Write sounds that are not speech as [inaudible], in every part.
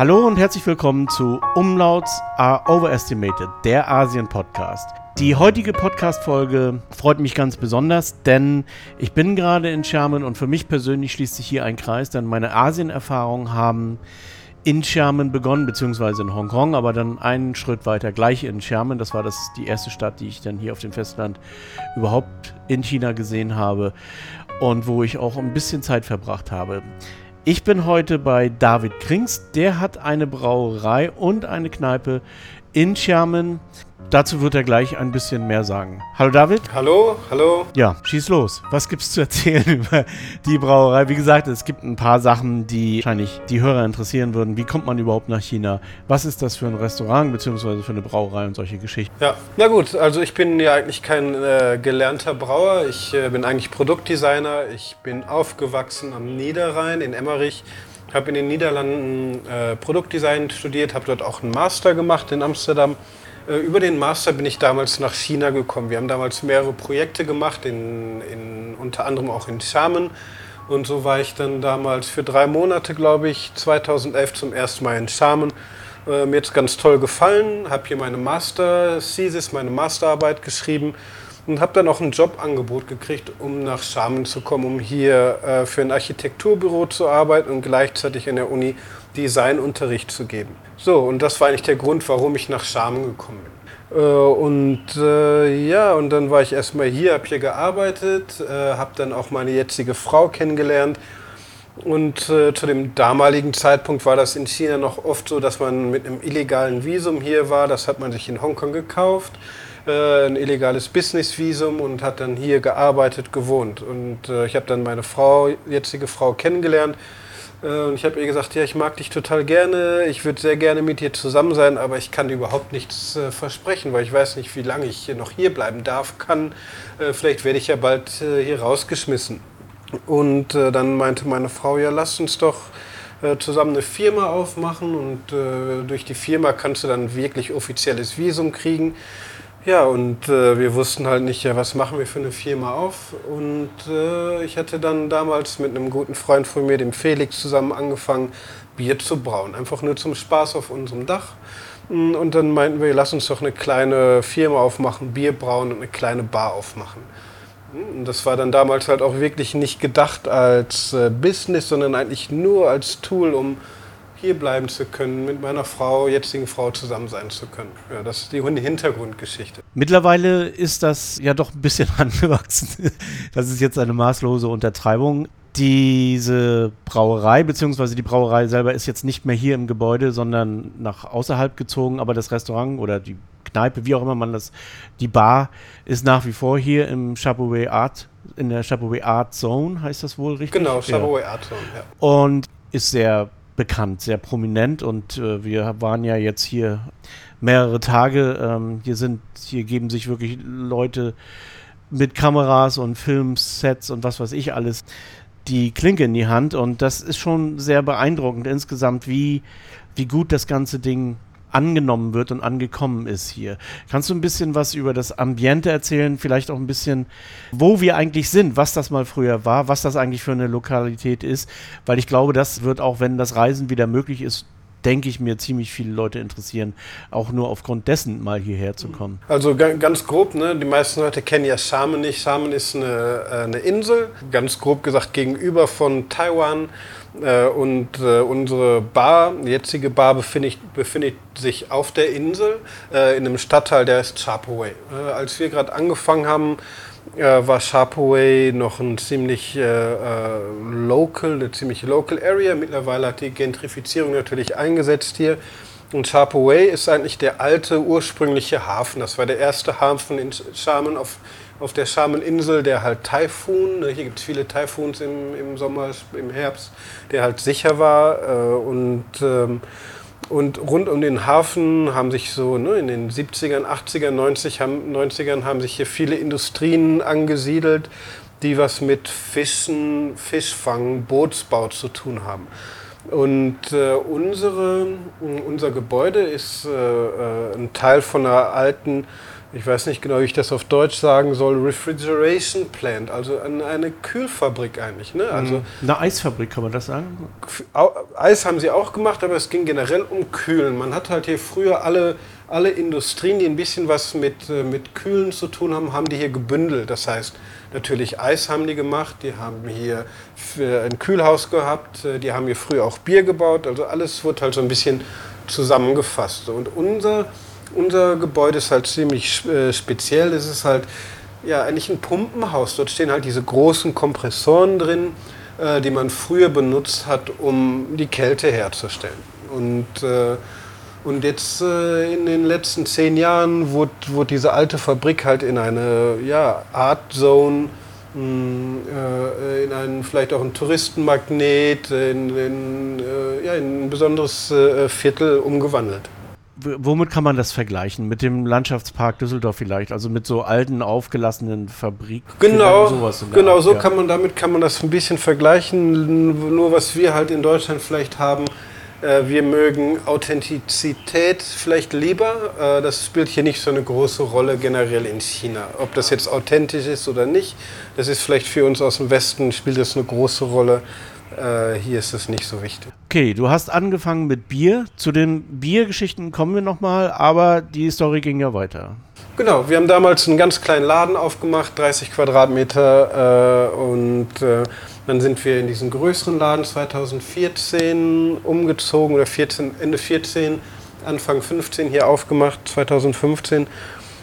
Hallo und herzlich willkommen zu Umlauts are Overestimated, der Asien-Podcast. Die heutige Podcast-Folge freut mich ganz besonders, denn ich bin gerade in Sherman und für mich persönlich schließt sich hier ein Kreis, denn meine Asien-Erfahrungen haben in Sherman begonnen, beziehungsweise in Hongkong, aber dann einen Schritt weiter gleich in Sherman. Das war das die erste Stadt, die ich dann hier auf dem Festland überhaupt in China gesehen habe und wo ich auch ein bisschen Zeit verbracht habe. Ich bin heute bei David Krings. Der hat eine Brauerei und eine Kneipe in Schermen. Dazu wird er gleich ein bisschen mehr sagen. Hallo David. Hallo, hallo. Ja, schieß los. Was gibt's zu erzählen [laughs] über die Brauerei? Wie gesagt, es gibt ein paar Sachen, die wahrscheinlich die Hörer interessieren würden. Wie kommt man überhaupt nach China? Was ist das für ein Restaurant bzw. für eine Brauerei und solche Geschichten? Ja, na gut, also ich bin ja eigentlich kein äh, gelernter Brauer. Ich äh, bin eigentlich Produktdesigner. Ich bin aufgewachsen am Niederrhein in Emmerich. Habe in den Niederlanden äh, Produktdesign studiert, habe dort auch einen Master gemacht in Amsterdam äh, über den Master bin ich damals nach China gekommen. Wir haben damals mehrere Projekte gemacht, in, in, unter anderem auch in Xiamen. Und so war ich dann damals für drei Monate, glaube ich, 2011 zum ersten Mal in Xiamen. Äh, mir hat es ganz toll gefallen, habe hier meine Master-Thesis, meine Masterarbeit geschrieben und habe dann auch ein Jobangebot gekriegt, um nach Xiamen zu kommen, um hier äh, für ein Architekturbüro zu arbeiten und gleichzeitig in der Uni Designunterricht zu geben. So, und das war eigentlich der Grund, warum ich nach Xiamen gekommen bin. Äh, und äh, ja, und dann war ich erstmal hier, habe hier gearbeitet, äh, habe dann auch meine jetzige Frau kennengelernt. Und äh, zu dem damaligen Zeitpunkt war das in China noch oft so, dass man mit einem illegalen Visum hier war. Das hat man sich in Hongkong gekauft, äh, ein illegales Business-Visum und hat dann hier gearbeitet, gewohnt. Und äh, ich habe dann meine Frau, jetzige Frau kennengelernt äh, und ich habe ihr gesagt, ja, ich mag dich total gerne, ich würde sehr gerne mit dir zusammen sein, aber ich kann dir überhaupt nichts äh, versprechen, weil ich weiß nicht, wie lange ich noch hier bleiben darf, kann. Äh, vielleicht werde ich ja bald äh, hier rausgeschmissen. Und äh, dann meinte meine Frau, ja, lass uns doch äh, zusammen eine Firma aufmachen und durch die Firma kannst du dann wirklich offizielles Visum kriegen. Ja, und äh, wir wussten halt nicht, ja, was machen wir für eine Firma auf. Und äh, ich hatte dann damals mit einem guten Freund von mir, dem Felix, zusammen angefangen, Bier zu brauen. Einfach nur zum Spaß auf unserem Dach. Mm, und dann meinten wir, lass uns doch eine kleine Firma aufmachen, Bier brauen und eine kleine Bar aufmachen. Mm, und das war dann damals halt auch wirklich nicht gedacht als äh, Business, sondern eigentlich nur als Tool, um hier bleiben zu können, mit meiner Frau, jetzigen Frau zusammen sein zu können. Ja, das ist die Hintergrundgeschichte. Mittlerweile ist das ja doch ein bisschen [laughs] angewachsen. Das ist jetzt eine maßlose Untertreibung. Diese Brauerei, beziehungsweise die Brauerei selber ist jetzt nicht mehr hier im Gebäude, sondern nach außerhalb gezogen, aber das Restaurant oder die Kneipe, wie auch immer man das, die Bar ist nach wie vor hier im Chapeauet Art, in der Chapeauet Art Zone, heißt das wohl richtig? Genau, Chapeauet. Art Zone, ja. Und ist sehr bekannt, sehr prominent und äh, wir waren ja jetzt hier mehrere Tage. Ähm, hier sind, hier geben sich wirklich Leute mit Kameras und Filmsets und was weiß ich alles die Klinke in die Hand und das ist schon sehr beeindruckend insgesamt, wie, wie gut das ganze Ding angenommen wird und angekommen ist hier. Kannst du ein bisschen was über das Ambiente erzählen? Vielleicht auch ein bisschen, wo wir eigentlich sind, was das mal früher war, was das eigentlich für eine Lokalität ist? Weil ich glaube, das wird auch, wenn das Reisen wieder möglich ist, denke ich mir, ziemlich viele Leute interessieren, auch nur aufgrund dessen mal hierher zu kommen. Also ganz grob, ne? die meisten Leute kennen ja Xiamen nicht. Xiamen ist eine, äh, eine Insel, ganz grob gesagt gegenüber von Taiwan. Äh, und äh, unsere Bar, die jetzige Bar, befindet, befindet sich auf der Insel äh, in einem Stadtteil, der ist Chapaway. Als wir gerade angefangen haben, äh, war Chapaway noch ein ziemlich äh, local, eine ziemlich local Area. Mittlerweile hat die Gentrifizierung natürlich eingesetzt hier. Und Chapaway ist eigentlich der alte ursprüngliche Hafen. Das war der erste Hafen in Xiamen auf auf der Schameninsel, der halt Taifun, ne, hier gibt es viele Taifuns im, im Sommer, im Herbst, der halt sicher war. Äh, und, ähm, und rund um den Hafen haben sich so ne, in den 70ern, 80ern, 90 haben, 90ern haben sich hier viele Industrien angesiedelt, die was mit Fischen, Fischfang, Bootsbau zu tun haben. Und äh, unsere, unser Gebäude ist äh, äh ein Teil von einer alten ich weiß nicht genau, wie ich das auf Deutsch sagen soll, Refrigeration Plant, also eine Kühlfabrik eigentlich. Ne? Also mhm. eine Eisfabrik, kann man das sagen? Eis haben sie auch gemacht, aber es ging generell um Kühlen. Man hat halt hier früher alle, alle Industrien, die ein bisschen was mit, äh, mit Kühlen zu tun haben, haben die hier gebündelt. Das heißt, natürlich Eis haben die gemacht, die haben hier ein Kühlhaus gehabt, äh, die haben hier früher auch Bier gebaut, also alles wurde halt so ein bisschen zusammengefasst. Und unser unser Gebäude ist halt ziemlich äh, speziell. Es ist halt ja eigentlich ein Pumpenhaus. Dort stehen halt diese großen Kompressoren drin, äh, die man früher benutzt hat, um die Kälte herzustellen. Und, äh, und jetzt äh, in den letzten zehn Jahren wurde, wurde diese alte Fabrik halt in eine ja, Art Zone äh, in einen, vielleicht auch ein Touristenmagnet, in, in, äh, ja, in ein besonderes Viertel umgewandelt womit kann man das vergleichen? Mit dem Landschaftspark Düsseldorf vielleicht? Also mit so alten, aufgelassenen Fabriken? Genau, genau so ja. kann man damit kann man das ein bisschen vergleichen. Nur was wir halt in Deutschland vielleicht haben, äh, wir mögen Authentizität vielleicht lieber. Äh, das spielt hier nicht so eine große Rolle generell in China. Ob das jetzt authentisch ist oder nicht, das ist vielleicht für uns aus dem Westen, spielt das eine große Rolle. Äh, hier ist es nicht so wichtig. Okay, du hast angefangen mit Bier. Zu den Biergeschichten kommen wir nochmal, aber die Story ging ja weiter. Genau, wir haben damals einen ganz kleinen Laden aufgemacht, 30 Quadratmeter. Äh, und äh, dann sind wir in diesen größeren Laden 2014 umgezogen oder 14, Ende 14, Anfang 15 hier aufgemacht, 2015.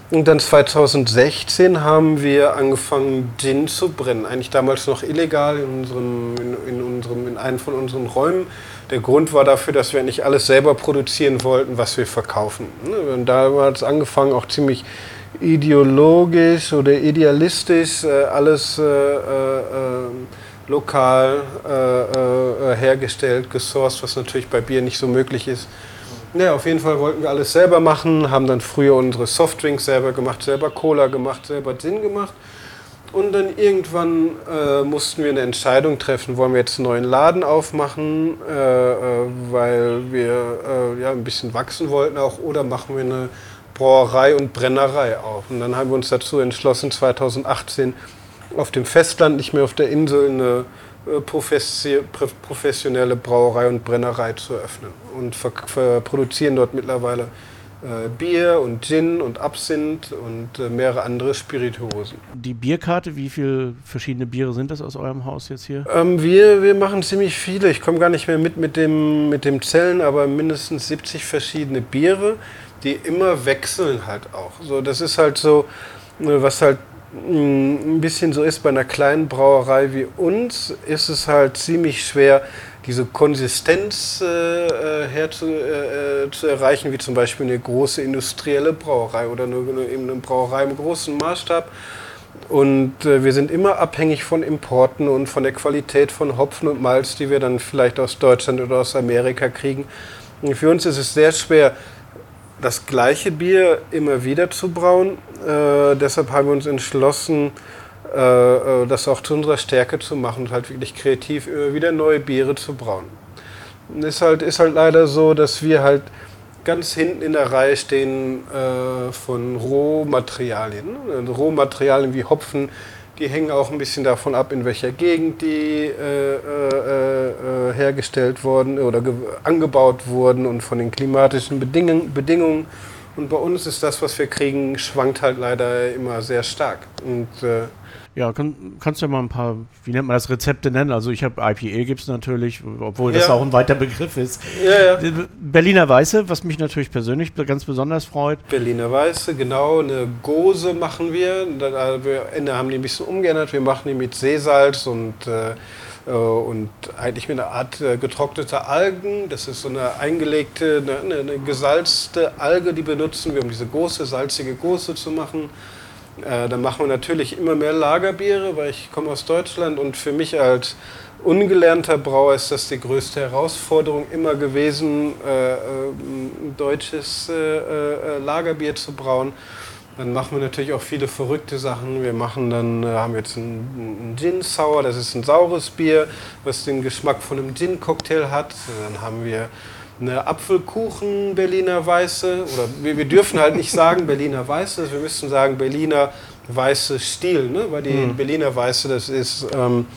Und dann 2016 haben wir angefangen, Gin zu brennen. Eigentlich damals noch illegal in, unserem, in, in, unserem, in einem von unseren Räumen. Der Grund war dafür, dass wir nicht alles selber produzieren wollten, was wir verkaufen. Und da hat es angefangen, auch ziemlich ideologisch oder idealistisch, äh, alles äh, äh, lokal äh, äh, hergestellt, gesourced, was natürlich bei Bier nicht so möglich ist. Ja, auf jeden Fall wollten wir alles selber machen, haben dann früher unsere Softdrinks selber gemacht, selber Cola gemacht, selber Gin gemacht. Und dann irgendwann äh, mussten wir eine Entscheidung treffen, wollen wir jetzt einen neuen Laden aufmachen, äh, äh, weil wir äh, ja, ein bisschen wachsen wollten auch, oder machen wir eine Brauerei und Brennerei auf. Und dann haben wir uns dazu entschlossen, 2018 auf dem Festland, nicht mehr auf der Insel, eine professionelle Brauerei und Brennerei zu eröffnen und produzieren dort mittlerweile äh, Bier und Gin und Absinth und äh, mehrere andere Spirituosen. Die Bierkarte, wie viele verschiedene Biere sind das aus eurem Haus jetzt hier? Ähm, wir, wir machen ziemlich viele. Ich komme gar nicht mehr mit mit dem, mit dem Zellen, aber mindestens 70 verschiedene Biere, die immer wechseln halt auch. So, das ist halt so, was halt ein bisschen so ist bei einer kleinen Brauerei wie uns, ist es halt ziemlich schwer, diese Konsistenz äh, äh her zu, äh, äh, zu, erreichen, wie zum Beispiel eine große industrielle Brauerei oder eine, eine Brauerei im großen Maßstab. Und äh, wir sind immer abhängig von Importen und von der Qualität von Hopfen und Malz, die wir dann vielleicht aus Deutschland oder aus Amerika kriegen. Und für uns ist es sehr schwer, das gleiche Bier immer wieder zu brauen. Äh, deshalb haben wir uns entschlossen, äh, äh, das auch zu unserer Stärke zu machen und halt wirklich kreativ immer wieder neue Biere zu brauen. Ist halt, ist halt leider so, dass wir halt ganz hinten in der Reihe stehen äh, von Rohmaterialien. Rohmaterialien wie Hopfen, die hängen auch ein bisschen davon ab, in welcher Gegend die äh, äh, äh hergestellt wurden oder angebaut wurden und von den klimatischen Beding Bedingungen. Und bei uns ist das, was wir kriegen, schwankt halt leider immer sehr stark. Und äh, ja, kann, kannst du ja mal ein paar, wie nennt man das, Rezepte nennen? Also ich habe IPA gibt es natürlich, obwohl das ja. auch ein weiter Begriff ist. Ja, ja. Berliner Weiße, was mich natürlich persönlich ganz besonders freut. Berliner Weiße, genau. Eine Gose machen wir. Wir haben die ein bisschen umgeändert. Wir machen die mit Seesalz und, äh, und eigentlich mit einer Art äh, getrockneter Algen. Das ist so eine eingelegte, eine, eine gesalzte Alge, die benutzen wir, um diese Gose, salzige Gose zu machen. Äh, dann machen wir natürlich immer mehr Lagerbiere, weil ich komme aus Deutschland und für mich als ungelernter Brauer ist das die größte Herausforderung immer gewesen, äh, äh deutsches äh, äh, Lagerbier zu brauen. Dann machen wir natürlich auch viele verrückte Sachen. Wir machen dann, äh, haben jetzt einen, Gin Sour, das ist ein saures Bier, was den Geschmack von einem Gin-Cocktail hat. Dann haben wir eine Apfelkuchen Berliner Weiße oder wir, wir dürfen halt nicht sagen Berliner Weiße, wir müssen sagen Berliner Weiße Stil, ne? weil die mhm. Berliner Weiße, das ist, ähm,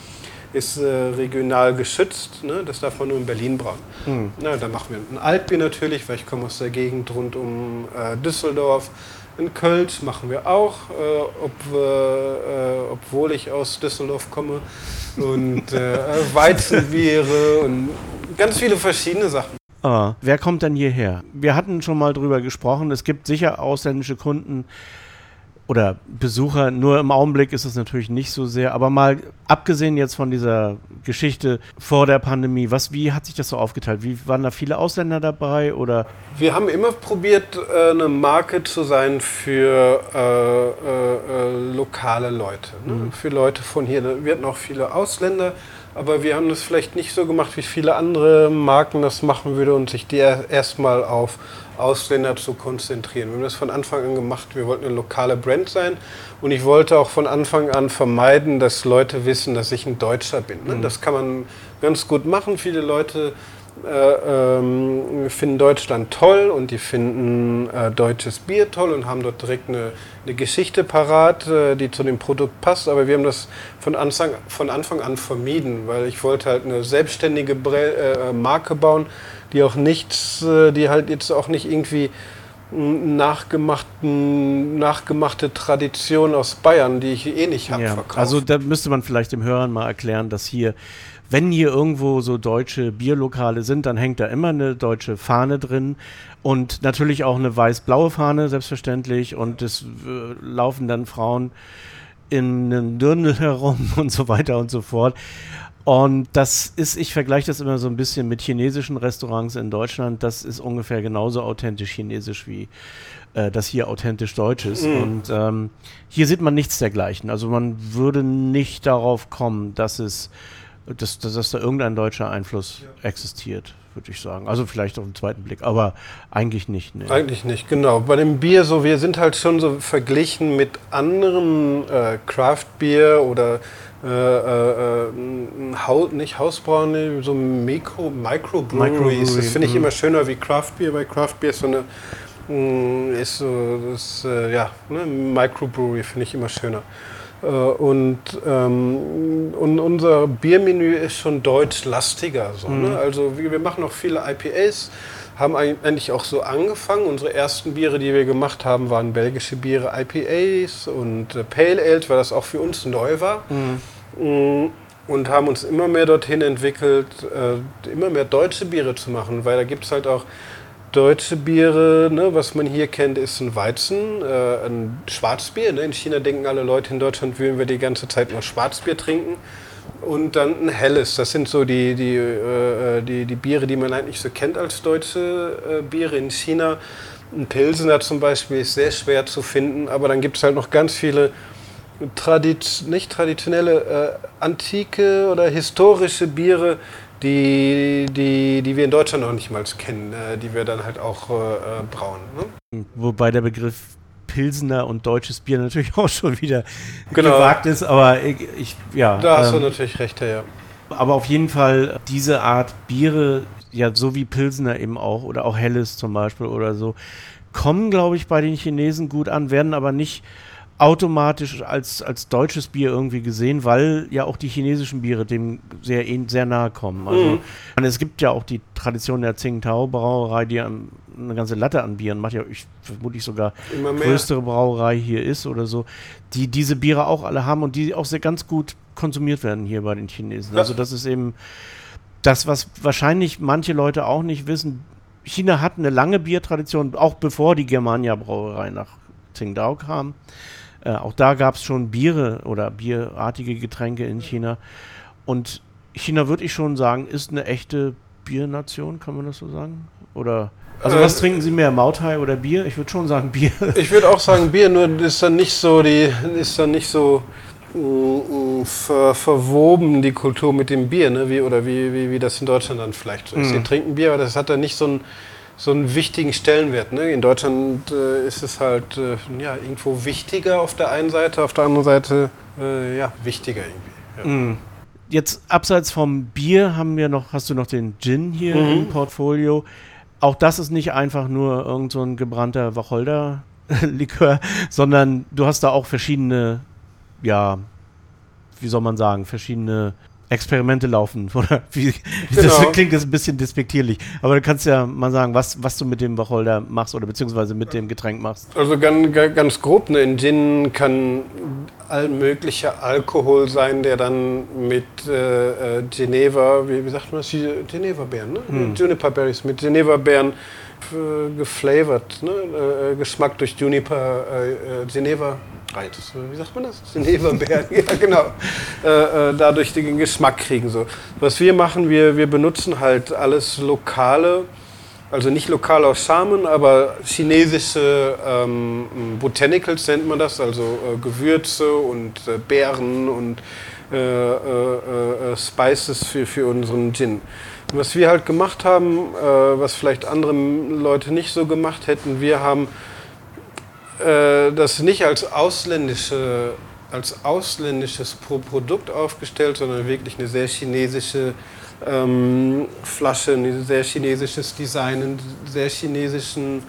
ist äh, regional geschützt, ne? das darf man nur in Berlin brauen. Mhm. Na, dann machen wir ein Altbier natürlich, weil ich komme aus der Gegend rund um äh, Düsseldorf. In Kölsch machen wir auch, äh, ob äh, obwohl ich aus Düsseldorf komme. Und äh, [laughs] Weizenbiere und ganz viele verschiedene Sachen. Ah, wer kommt dann hierher? Wir hatten schon mal drüber gesprochen. Es gibt sicher ausländische Kunden oder Besucher. Nur im Augenblick ist es natürlich nicht so sehr. Aber mal abgesehen jetzt von dieser Geschichte vor der Pandemie, was, wie hat sich das so aufgeteilt? Wie waren da viele Ausländer dabei oder? Wir haben immer probiert, äh, eine Marke zu sein für äh, äh, äh, lokale Leute, ne? mhm. für Leute von hier. Wir hatten auch viele Ausländer aber wir haben das vielleicht nicht so gemacht, wie viele andere Marken das machen würden und sich die erstmal auf Ausländer zu konzentrieren. Wir haben das von Anfang an gemacht. Wir wollten eine lokale Brand sein und ich wollte auch von Anfang an vermeiden, dass Leute wissen, dass ich ein Deutscher bin. Ne? Mhm. Das kann man ganz gut machen. Viele Leute äh, ähm, finden Deutschland toll und die finden äh, deutsches Bier toll und haben dort direkt eine, eine Geschichte parat, äh, die zu dem Produkt passt. Aber wir haben das von Anfang, von Anfang an vermieden, weil ich wollte halt eine selbstständige Bre äh, Marke bauen, die auch nichts, äh, die halt jetzt auch nicht irgendwie nachgemachten, nachgemachte Tradition aus Bayern, die ich eh nicht habe, ja, Also da müsste man vielleicht dem Hörern mal erklären, dass hier wenn hier irgendwo so deutsche Bierlokale sind, dann hängt da immer eine deutsche Fahne drin und natürlich auch eine weiß-blaue Fahne, selbstverständlich. Und es äh, laufen dann Frauen in einem Dirndl [laughs] herum und so weiter und so fort. Und das ist, ich vergleiche das immer so ein bisschen mit chinesischen Restaurants in Deutschland. Das ist ungefähr genauso authentisch chinesisch wie äh, das hier authentisch deutsch ist. Mhm. Und ähm, hier sieht man nichts dergleichen. Also man würde nicht darauf kommen, dass es dass, dass, dass da irgendein deutscher Einfluss ja. existiert, würde ich sagen. Also vielleicht auf den zweiten Blick, aber eigentlich nicht. Nee. Eigentlich nicht, genau. Bei dem Bier so, wir sind halt schon so verglichen mit anderen äh, Craft-Bier oder äh, äh, Haus, nicht Hausbrauen, so Mikro, Microbreweries. das finde ich mhm. immer schöner wie Craft-Bier, weil Craft-Bier ist so eine mm, ist so, das, äh, ja, ne, Microbrewery finde ich immer schöner. Äh, und, ähm, und unser Biermenü ist schon deutschlastiger. So, ne? mhm. ne? Also wir, wir machen auch viele IPAs, haben eigentlich auch so angefangen. Unsere ersten Biere, die wir gemacht haben, waren belgische Biere, IPAs und äh, Pale Ale, weil das auch für uns neu war. Mhm. Mm, und haben uns immer mehr dorthin entwickelt, äh, immer mehr deutsche Biere zu machen, weil da gibt es halt auch deutsche Biere, ne, was man hier kennt, ist ein Weizen, äh, ein Schwarzbier. Ne? In China denken alle Leute, in Deutschland würden wir die ganze Zeit nur Schwarzbier trinken. Und dann ein helles. Das sind so die, die, äh, die, die Biere, die man eigentlich so kennt als deutsche äh, Biere. In China ein Pilsener zum Beispiel ist sehr schwer zu finden, aber dann gibt es halt noch ganz viele Tradiz nicht traditionelle, äh, antike oder historische Biere, die, die, die wir in Deutschland noch nicht mal kennen, äh, die wir dann halt auch äh, brauen. Ne? Wobei der Begriff Pilsener und deutsches Bier natürlich [laughs] auch schon wieder genau. gewagt ist, aber ich, ich ja. Da hast ähm, du natürlich recht, ja. Aber auf jeden Fall diese Art Biere, ja, so wie Pilsener eben auch, oder auch Helles zum Beispiel oder so, kommen, glaube ich, bei den Chinesen gut an, werden aber nicht automatisch als, als deutsches Bier irgendwie gesehen, weil ja auch die chinesischen Biere dem sehr, sehr nahe kommen. Also mhm. es gibt ja auch die Tradition der Tsingtao Brauerei, die eine ganze Latte an Bieren macht, ja ich, vermutlich sogar größere Brauerei hier ist oder so, die diese Biere auch alle haben und die auch sehr ganz gut konsumiert werden hier bei den Chinesen. Also das ist eben das, was wahrscheinlich manche Leute auch nicht wissen. China hat eine lange Biertradition, auch bevor die Germania Brauerei nach Tsingtao kam. Äh, auch da gab es schon Biere oder bierartige Getränke in China. Und China, würde ich schon sagen, ist eine echte Biernation, kann man das so sagen? Oder also was äh, trinken Sie mehr, Mautai oder Bier? Ich würde schon sagen Bier. [laughs] Ich würde auch sagen Bier, nur ist dann nicht so die, ist dann nicht so uh, ver, verwoben die Kultur mit dem Bier, ne? Wie, oder wie, wie, wie das in Deutschland dann vielleicht so ist. Mhm. Sie trinken Bier, aber das hat dann nicht so ein so einen wichtigen Stellenwert. Ne? In Deutschland äh, ist es halt äh, ja, irgendwo wichtiger auf der einen Seite, auf der anderen Seite äh, ja, wichtiger irgendwie. Ja. Mm. Jetzt abseits vom Bier haben wir noch, hast du noch den Gin hier Mhm. im Portfolio. Auch das ist nicht einfach nur irgend so ein gebrannter Wacholder-Likör, [laughs] sondern du hast da auch verschiedene, ja, wie soll man sagen, verschiedene Experimente laufen. [laughs] Oder wie, das Genau. klingt jetzt ein bisschen despektierlich. Aber du kannst ja mal sagen, was, was du mit dem Wacholder machst oder beziehungsweise mit dem Getränk machst. Also ganz, ganz grob, ne, in Gin kann all möglicher Alkohol sein, der dann mit äh, äh, Geneva, wie, wie sagt man das? Geneva-Beeren, ne? Juniper Berries, mit Geneva-Beeren äh, geflavored, ne? äh, Geschmack durch Juniper, äh, äh, Geneva. Reiz, wie sagt man das? Geneva-Beeren, [laughs] ja genau. Äh, äh, dadurch den Geschmack kriegen. So. Was wir machen, wir, wir benutzen halt alles Lokale, also nicht lokal aus Samen, aber chinesische ähm, Botanicals nennt man das, also äh, Gewürze und äh, Beeren und äh, äh, Spices für, für unseren Gin. Was wir halt gemacht haben, was vielleicht andere Leute nicht so gemacht hätten, wir haben das nicht als ausländische als ausländisches Pro Produkt aufgestellt, sondern wirklich eine sehr chinesische ähm, Flasche, ein sehr chinesisches Design, einen sehr chinesischen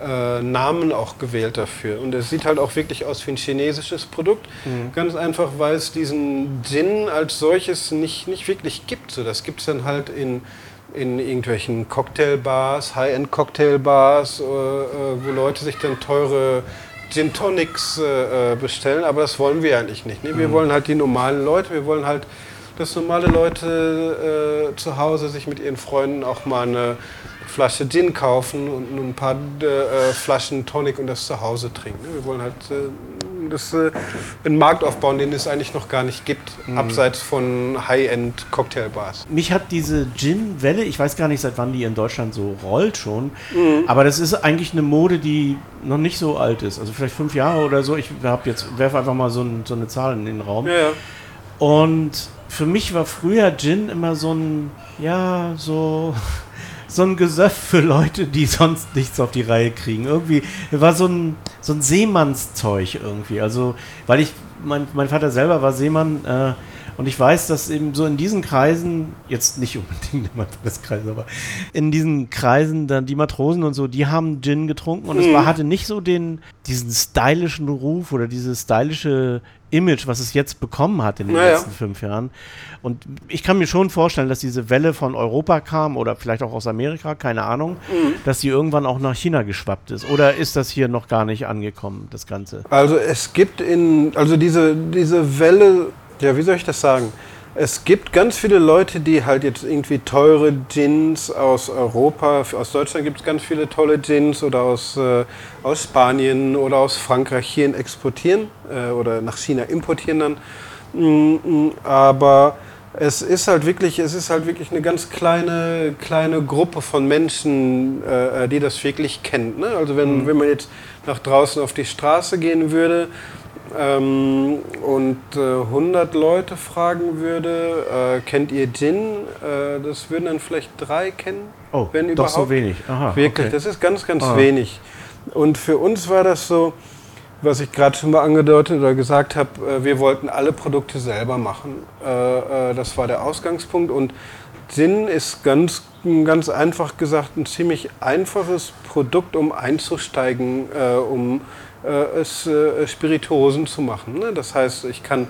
äh, Namen auch gewählt dafür. Und es sieht halt auch wirklich aus wie ein chinesisches Produkt. Ganz einfach, weil es diesen Gin als solches nicht, nicht wirklich gibt. So, das gibt es dann halt in, in irgendwelchen Cocktailbars, High-End-Cocktailbars, äh, äh, wo Leute sich dann teure Gin Tonics äh, äh, bestellen, aber das wollen wir eigentlich nicht. Ne? Wir wollen halt die normalen Leute, wir wollen halt, dass normale Leute äh, zu Hause sich mit ihren Freunden auch mal eine Flasche Gin kaufen und ein paar äh, Flaschen Tonic und das zu Hause trinken. Wir wollen halt äh, das, äh, einen Markt aufbauen, den es eigentlich noch gar nicht gibt, abseits von High-End Cocktailbars. Mich hat diese Gin-Welle, ich weiß gar nicht, seit wann die in Deutschland so rollt schon, aber das ist eigentlich eine Mode, die noch nicht so alt ist. Also vielleicht fünf Jahre oder so. Ich hab jetzt werfe einfach mal so, ein, so eine Zahl in den Raum. Ja, ja. Und für mich war früher Gin immer so ein, ja, so, so ein Gesöff für Leute, die sonst nichts auf die Reihe kriegen. Irgendwie war so ein, so ein Seemannszeug irgendwie. Also, weil ich, mein, mein Vater selber war Seemann äh, und ich weiß, dass eben so in diesen Kreisen, jetzt nicht unbedingt im Adresskreis, aber in diesen Kreisen dann die Matrosen und so, die haben Gin getrunken und es war, hatte nicht so den, diesen stylischen Ruf oder dieses stylische Image, was es jetzt bekommen hat in den Naja. letzten fünf Jahren. Und ich kann mir schon vorstellen, dass diese Welle von Europa kam oder vielleicht auch aus Amerika, keine Ahnung, dass die irgendwann auch nach China geschwappt ist. Oder ist das hier noch gar nicht angekommen, das Ganze? Also es gibt in, also diese, diese Welle, ja, wie soll ich das sagen? Es gibt ganz viele Leute, die halt jetzt irgendwie teure Gins aus Europa, aus Deutschland gibt es ganz viele tolle Gins oder aus, äh, aus Spanien oder aus Frankreich hierhin exportieren äh, oder nach China importieren dann. Mm, mm, Aber es ist halt wirklich, es ist halt wirklich eine ganz kleine, kleine Gruppe von Menschen, äh, die das wirklich kennt. Ne? Also wenn, wenn man jetzt nach draußen auf die Straße gehen würde ähm, und äh, 100 Leute fragen würde, äh, kennt ihr Gin? Äh, das würden dann vielleicht drei kennen. Oh, wenn doch so überhaupt. wenig. Aha, Wirklich, okay. das ist ganz, ganz Ah. wenig. Und für uns war das so, was ich gerade schon mal angedeutet oder gesagt habe, äh, wir wollten alle Produkte selber machen. Äh, äh, Das war der Ausgangspunkt. Und Gin ist ganz, ganz einfach gesagt ein ziemlich einfaches Produkt, um einzusteigen, um es äh, Spirituosen zu machen. ne? Das heißt, ich kann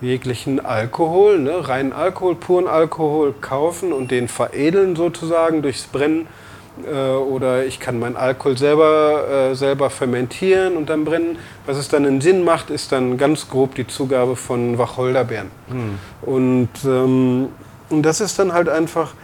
jeglichen Alkohol, ne, reinen Alkohol, puren Alkohol kaufen und den veredeln sozusagen durchs Brennen. Äh, oder ich kann meinen Alkohol selber, äh, selber fermentieren und dann brennen. Was es dann in Sinn macht, ist dann ganz grob die Zugabe von Wacholderbeeren. Und, ähm, und das ist dann halt einfach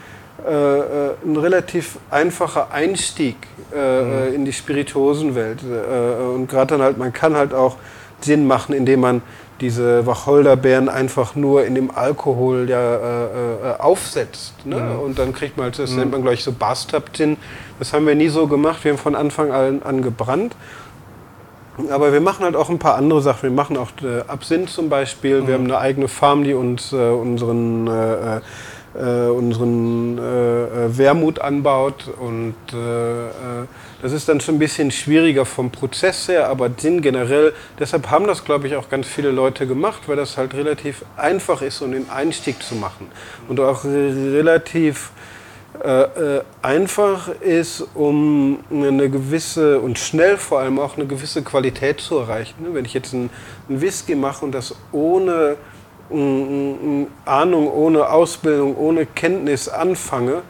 äh, äh, ein relativ einfacher Einstieg äh, äh, in die Spirituosenwelt. Äh, und gerade dann halt, man kann halt auch Sinn machen, indem man diese Wacholderbeeren einfach nur in dem Alkohol ja, äh, äh, aufsetzt. Ne? Und dann kriegt man, halt, das nennt man gleich so Bathtub-Gin. Das haben wir nie so gemacht, wir haben von Anfang an, an gebrannt. Aber wir machen halt auch ein paar andere Sachen. Wir machen auch äh, Absinth zum Beispiel. Wir haben eine eigene Farm, die uns äh, unseren äh, äh, unseren äh, Wermut anbaut. Und das ist dann schon ein bisschen schwieriger vom Prozess her, aber Gin generell, deshalb haben das, glaube ich, auch ganz viele Leute gemacht, weil das halt relativ einfach ist, um den Einstieg zu machen. Und auch relativ äh, äh, einfach ist, um eine gewisse und schnell vor allem auch eine gewisse Qualität zu erreichen. Wenn ich jetzt einen, Whisky mache und das ohne Ahnung, ohne Ausbildung, ohne Kenntnis anfange,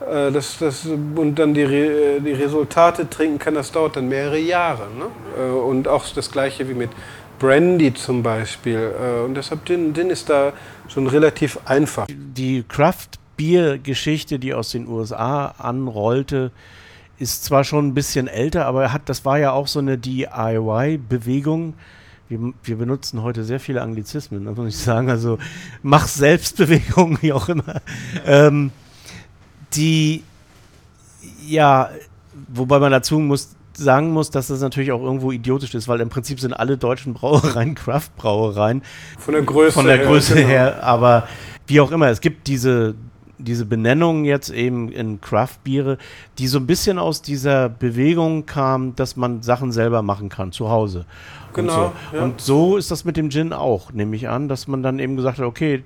äh, das, das, und dann die, die Resultate trinken kann, das dauert dann mehrere Jahre. Ne? Und auch das gleiche wie mit Brandy zum Beispiel. Und deshalb den, den ist da schon relativ einfach. Die Craft Biergeschichte, die aus den USA anrollte, ist zwar schon ein bisschen älter, aber hat, das war ja auch so eine DIY-Bewegung. Wir, wir, benutzen heute sehr viele Anglizismen, das muss ich sagen. Also mach Selbstbewegung, [laughs] wie auch immer. Ähm, die, ja, wobei man dazu muss, sagen muss, dass das natürlich auch irgendwo idiotisch ist, weil im Prinzip sind alle deutschen Brauereien [laughs] Craft-Brauereien. Von der Größe, von der Größe her, her, genau. aber wie auch immer, es gibt diese diese Benennung jetzt eben in Craft-Biere, die so ein bisschen aus dieser Bewegung kam, dass man Sachen selber machen kann, zu Hause. Genau. Und so, ja. und so ist das mit dem Gin auch, nehme ich an, dass man dann eben gesagt hat, okay,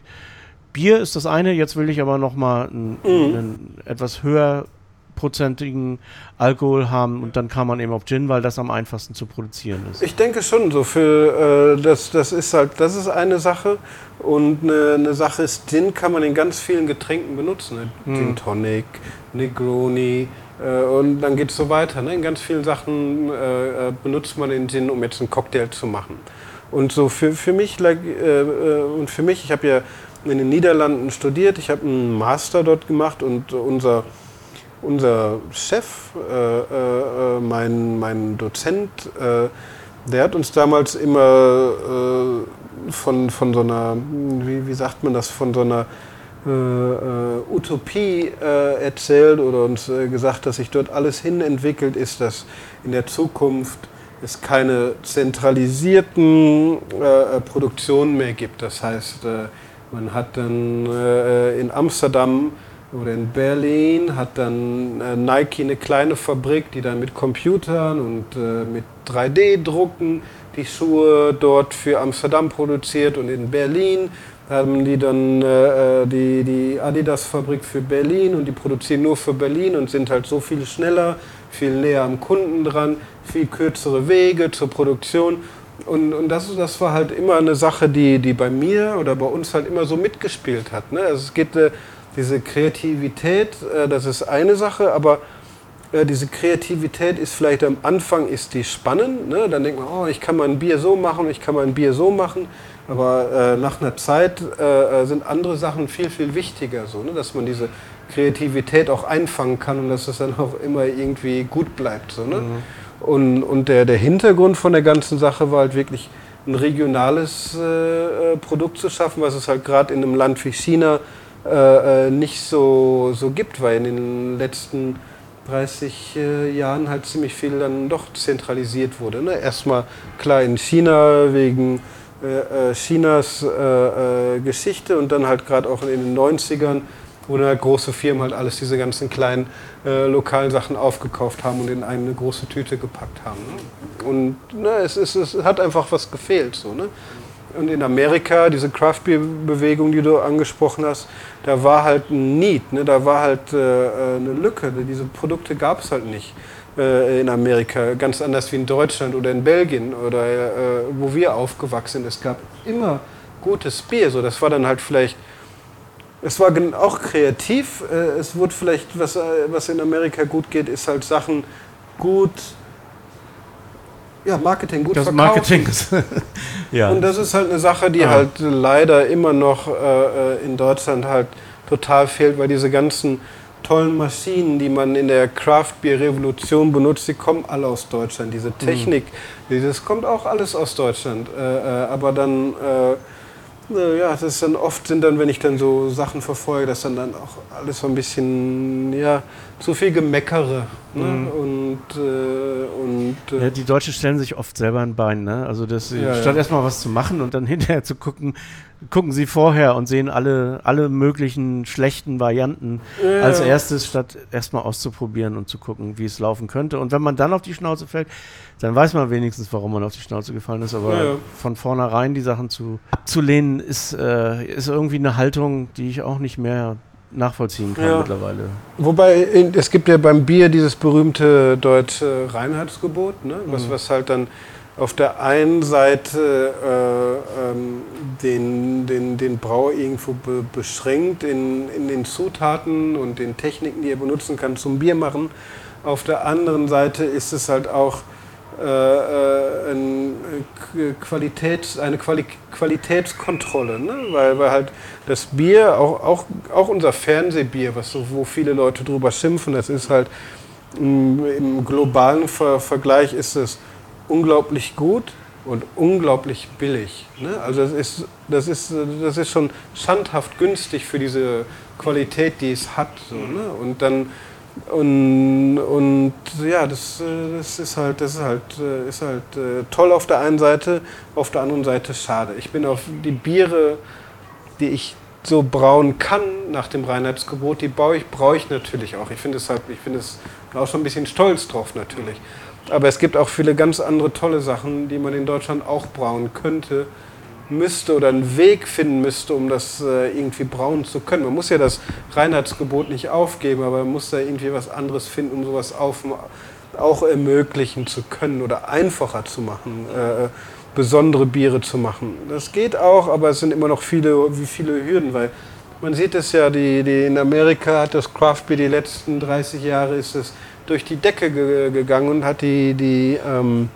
Bier ist das eine, jetzt will ich aber noch mal einen, mhm. etwas höher prozentigen Alkohol haben und dann kann man eben auf Gin, weil das am einfachsten zu produzieren ist. Ich denke schon, so für äh, das, das ist halt, das ist eine Sache und eine, eine, Sache ist, Gin kann man in ganz vielen Getränken benutzen. Ne? Hm. Gin Tonic, Negroni, äh, und dann geht es so weiter. Ne? In ganz vielen Sachen äh, äh, benutzt man den Gin, um jetzt einen Cocktail zu machen. Und so für, für mich, like, äh, äh, und für mich, ich habe ja in den Niederlanden studiert, ich habe einen Master dort gemacht und unser unser Chef, äh, äh, mein, mein Dozent, äh, der hat uns damals immer äh, von, von so einer, wie, wie sagt man das, von so einer äh, äh, Utopie erzählt oder uns gesagt, dass sich dort alles hin entwickelt ist, dass in der Zukunft es keine zentralisierten Produktionen mehr gibt. Das heißt, man hat dann in Amsterdam oder in Berlin hat dann äh, Nike eine kleine Fabrik, die dann mit Computern und äh, mit 3D-Drucken die Schuhe dort für Amsterdam produziert. Und in Berlin haben die dann äh, äh, die, die Adidas-Fabrik für Berlin und die produzieren nur für Berlin und sind halt so viel schneller, viel näher am Kunden dran, viel kürzere Wege zur Produktion. Und, und das, das war halt immer eine Sache, die, die bei mir oder bei uns halt immer so mitgespielt hat. Ne? Also es geht äh, diese Kreativität, äh, das ist eine Sache, aber äh, diese Kreativität ist vielleicht am Anfang ist die spannend. Ne? Dann denkt man, oh, ich kann mal ein Bier so machen, ich kann mal ein Bier so machen. Aber äh, nach einer Zeit äh, äh, sind andere Sachen viel, viel wichtiger, so, ne? dass man diese Kreativität auch einfangen kann und dass es dann auch immer irgendwie gut bleibt. So, ne? Mhm. Und, und der, der Hintergrund von der ganzen Sache war halt wirklich ein regionales äh, Produkt zu schaffen, was es halt gerade in einem Land wie China äh, äh, nicht so, so gibt, weil in den letzten 30 äh, Jahren halt ziemlich viel dann doch zentralisiert wurde. Ne? Erstmal klar in China wegen äh, äh Chinas äh, Geschichte und dann halt gerade auch in den 90ern, wo dann halt große Firmen halt alles diese ganzen kleinen lokalen Sachen aufgekauft haben und in eine große Tüte gepackt haben. Ne? Und ne, es, ist, es hat einfach was gefehlt. So, ne? Und in Amerika, diese Craft Beer Bewegung, die du angesprochen hast, da war halt ein Need, ne? da war halt äh, äh eine Lücke. Diese Produkte gab es halt nicht äh, in Amerika, ganz anders wie in Deutschland oder in Belgien oder äh, wo wir aufgewachsen sind. Es gab immer gutes Bier. So, das war dann halt vielleicht, es war auch kreativ. Äh, es wurde vielleicht, was, äh, was in Amerika gut geht, ist halt Sachen gut ja, Marketing gut das verkaufen. Marketing ist [laughs] ja. Und das ist halt eine Sache, die ah. halt leider immer noch äh, in Deutschland halt total fehlt, weil diese ganzen tollen Maschinen, die man in der Craft Beer Revolution benutzt, die kommen alle aus Deutschland. Diese mhm. Technik, mhm. das kommt auch alles aus Deutschland. Äh, äh, aber dann, äh, ja, das ist dann oft sind dann, wenn ich dann so Sachen verfolge, dass dann dann auch alles so ein bisschen, ja, zu viel Gemeckere. Ne? Mhm. Und und, äh, und äh ja, die Deutschen stellen sich oft selber ein Bein, ne? Also das ja, statt ja. erstmal was zu machen und dann [laughs] hinterher zu gucken, gucken sie vorher und sehen alle, alle möglichen schlechten Varianten ja. als erstes, statt erstmal auszuprobieren und zu gucken, wie es laufen könnte. Und wenn man dann auf die Schnauze fällt, dann weiß man wenigstens, warum man auf die Schnauze gefallen ist. Aber ja, von vornherein die Sachen zu abzulehnen, ist, äh, ist irgendwie eine Haltung, die ich auch nicht mehr nachvollziehen kann ja. mittlerweile. Wobei, es gibt ja beim Bier dieses berühmte deutsche Reinheitsgebot, ne? was, mhm. was halt dann auf der einen Seite äh, ähm, den, den, den Brauer irgendwo be beschränkt in, in den Zutaten und den Techniken, die er benutzen kann zum Bier machen. Auf der anderen Seite ist es halt auch ein Qualitäts-, eine Quali Qualitätskontrolle, ne? weil, weil halt das Bier, auch, auch, auch unser Fernsehbier, was so, wo viele Leute drüber schimpfen, das ist halt im, im globalen Ver Vergleich ist es unglaublich gut und unglaublich billig. Ne? Also das ist, das, ist, das ist schon schandhaft günstig für diese Qualität, die es hat. So, ne? Und dann und, und ja, das, das ist halt, das ist halt, ist halt äh, toll auf der einen Seite, auf der anderen Seite schade. Ich bin auf die Biere, die ich so brauen kann nach dem Reinheitsgebot, die brauche ich, brauche ich natürlich auch. Ich finde es halt, ich finde es auch schon ein bisschen stolz drauf natürlich. Aber es gibt auch viele ganz andere tolle Sachen, die man in Deutschland auch brauen könnte, müsste oder einen Weg finden müsste, um das äh, irgendwie brauen zu können. Man muss ja das Reinheitsgebot nicht aufgeben, aber man muss da irgendwie was anderes finden, um sowas auf, auch ermöglichen zu können oder einfacher zu machen, äh, besondere Biere zu machen. Das geht auch, aber es sind immer noch viele, viele Hürden, weil man sieht es ja, die, die in Amerika hat das Craft Beer die letzten 30 Jahre ist es durch die Decke ge gegangen und hat die, die, ähm,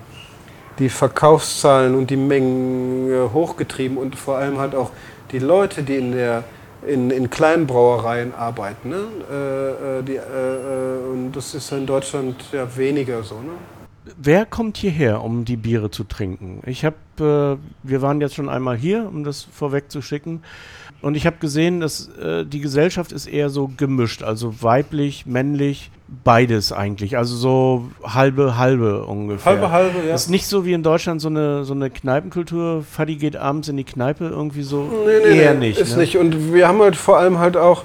die Verkaufszahlen und die Mengen äh, hochgetrieben und vor allem halt auch die Leute, die in der in, in kleinen Brauereien arbeiten. Ne? Äh, äh die, äh, äh, und das ist in Deutschland ja weniger so. Ne? Wer kommt hierher, um die Biere zu trinken? Ich habe, äh, wir waren jetzt schon einmal hier, um das vorweg zu schicken. Und ich habe gesehen, dass äh, die Gesellschaft ist eher so gemischt, also weiblich, männlich, beides eigentlich. Also so halbe, halbe ungefähr. Halbe, halbe, ja. Ist nicht so wie in Deutschland so eine, so eine Kneipenkultur. Fadi geht abends in die Kneipe irgendwie so. Nee, nee, eher nee, nicht. Ist ne? nicht. Und wir haben halt vor allem halt auch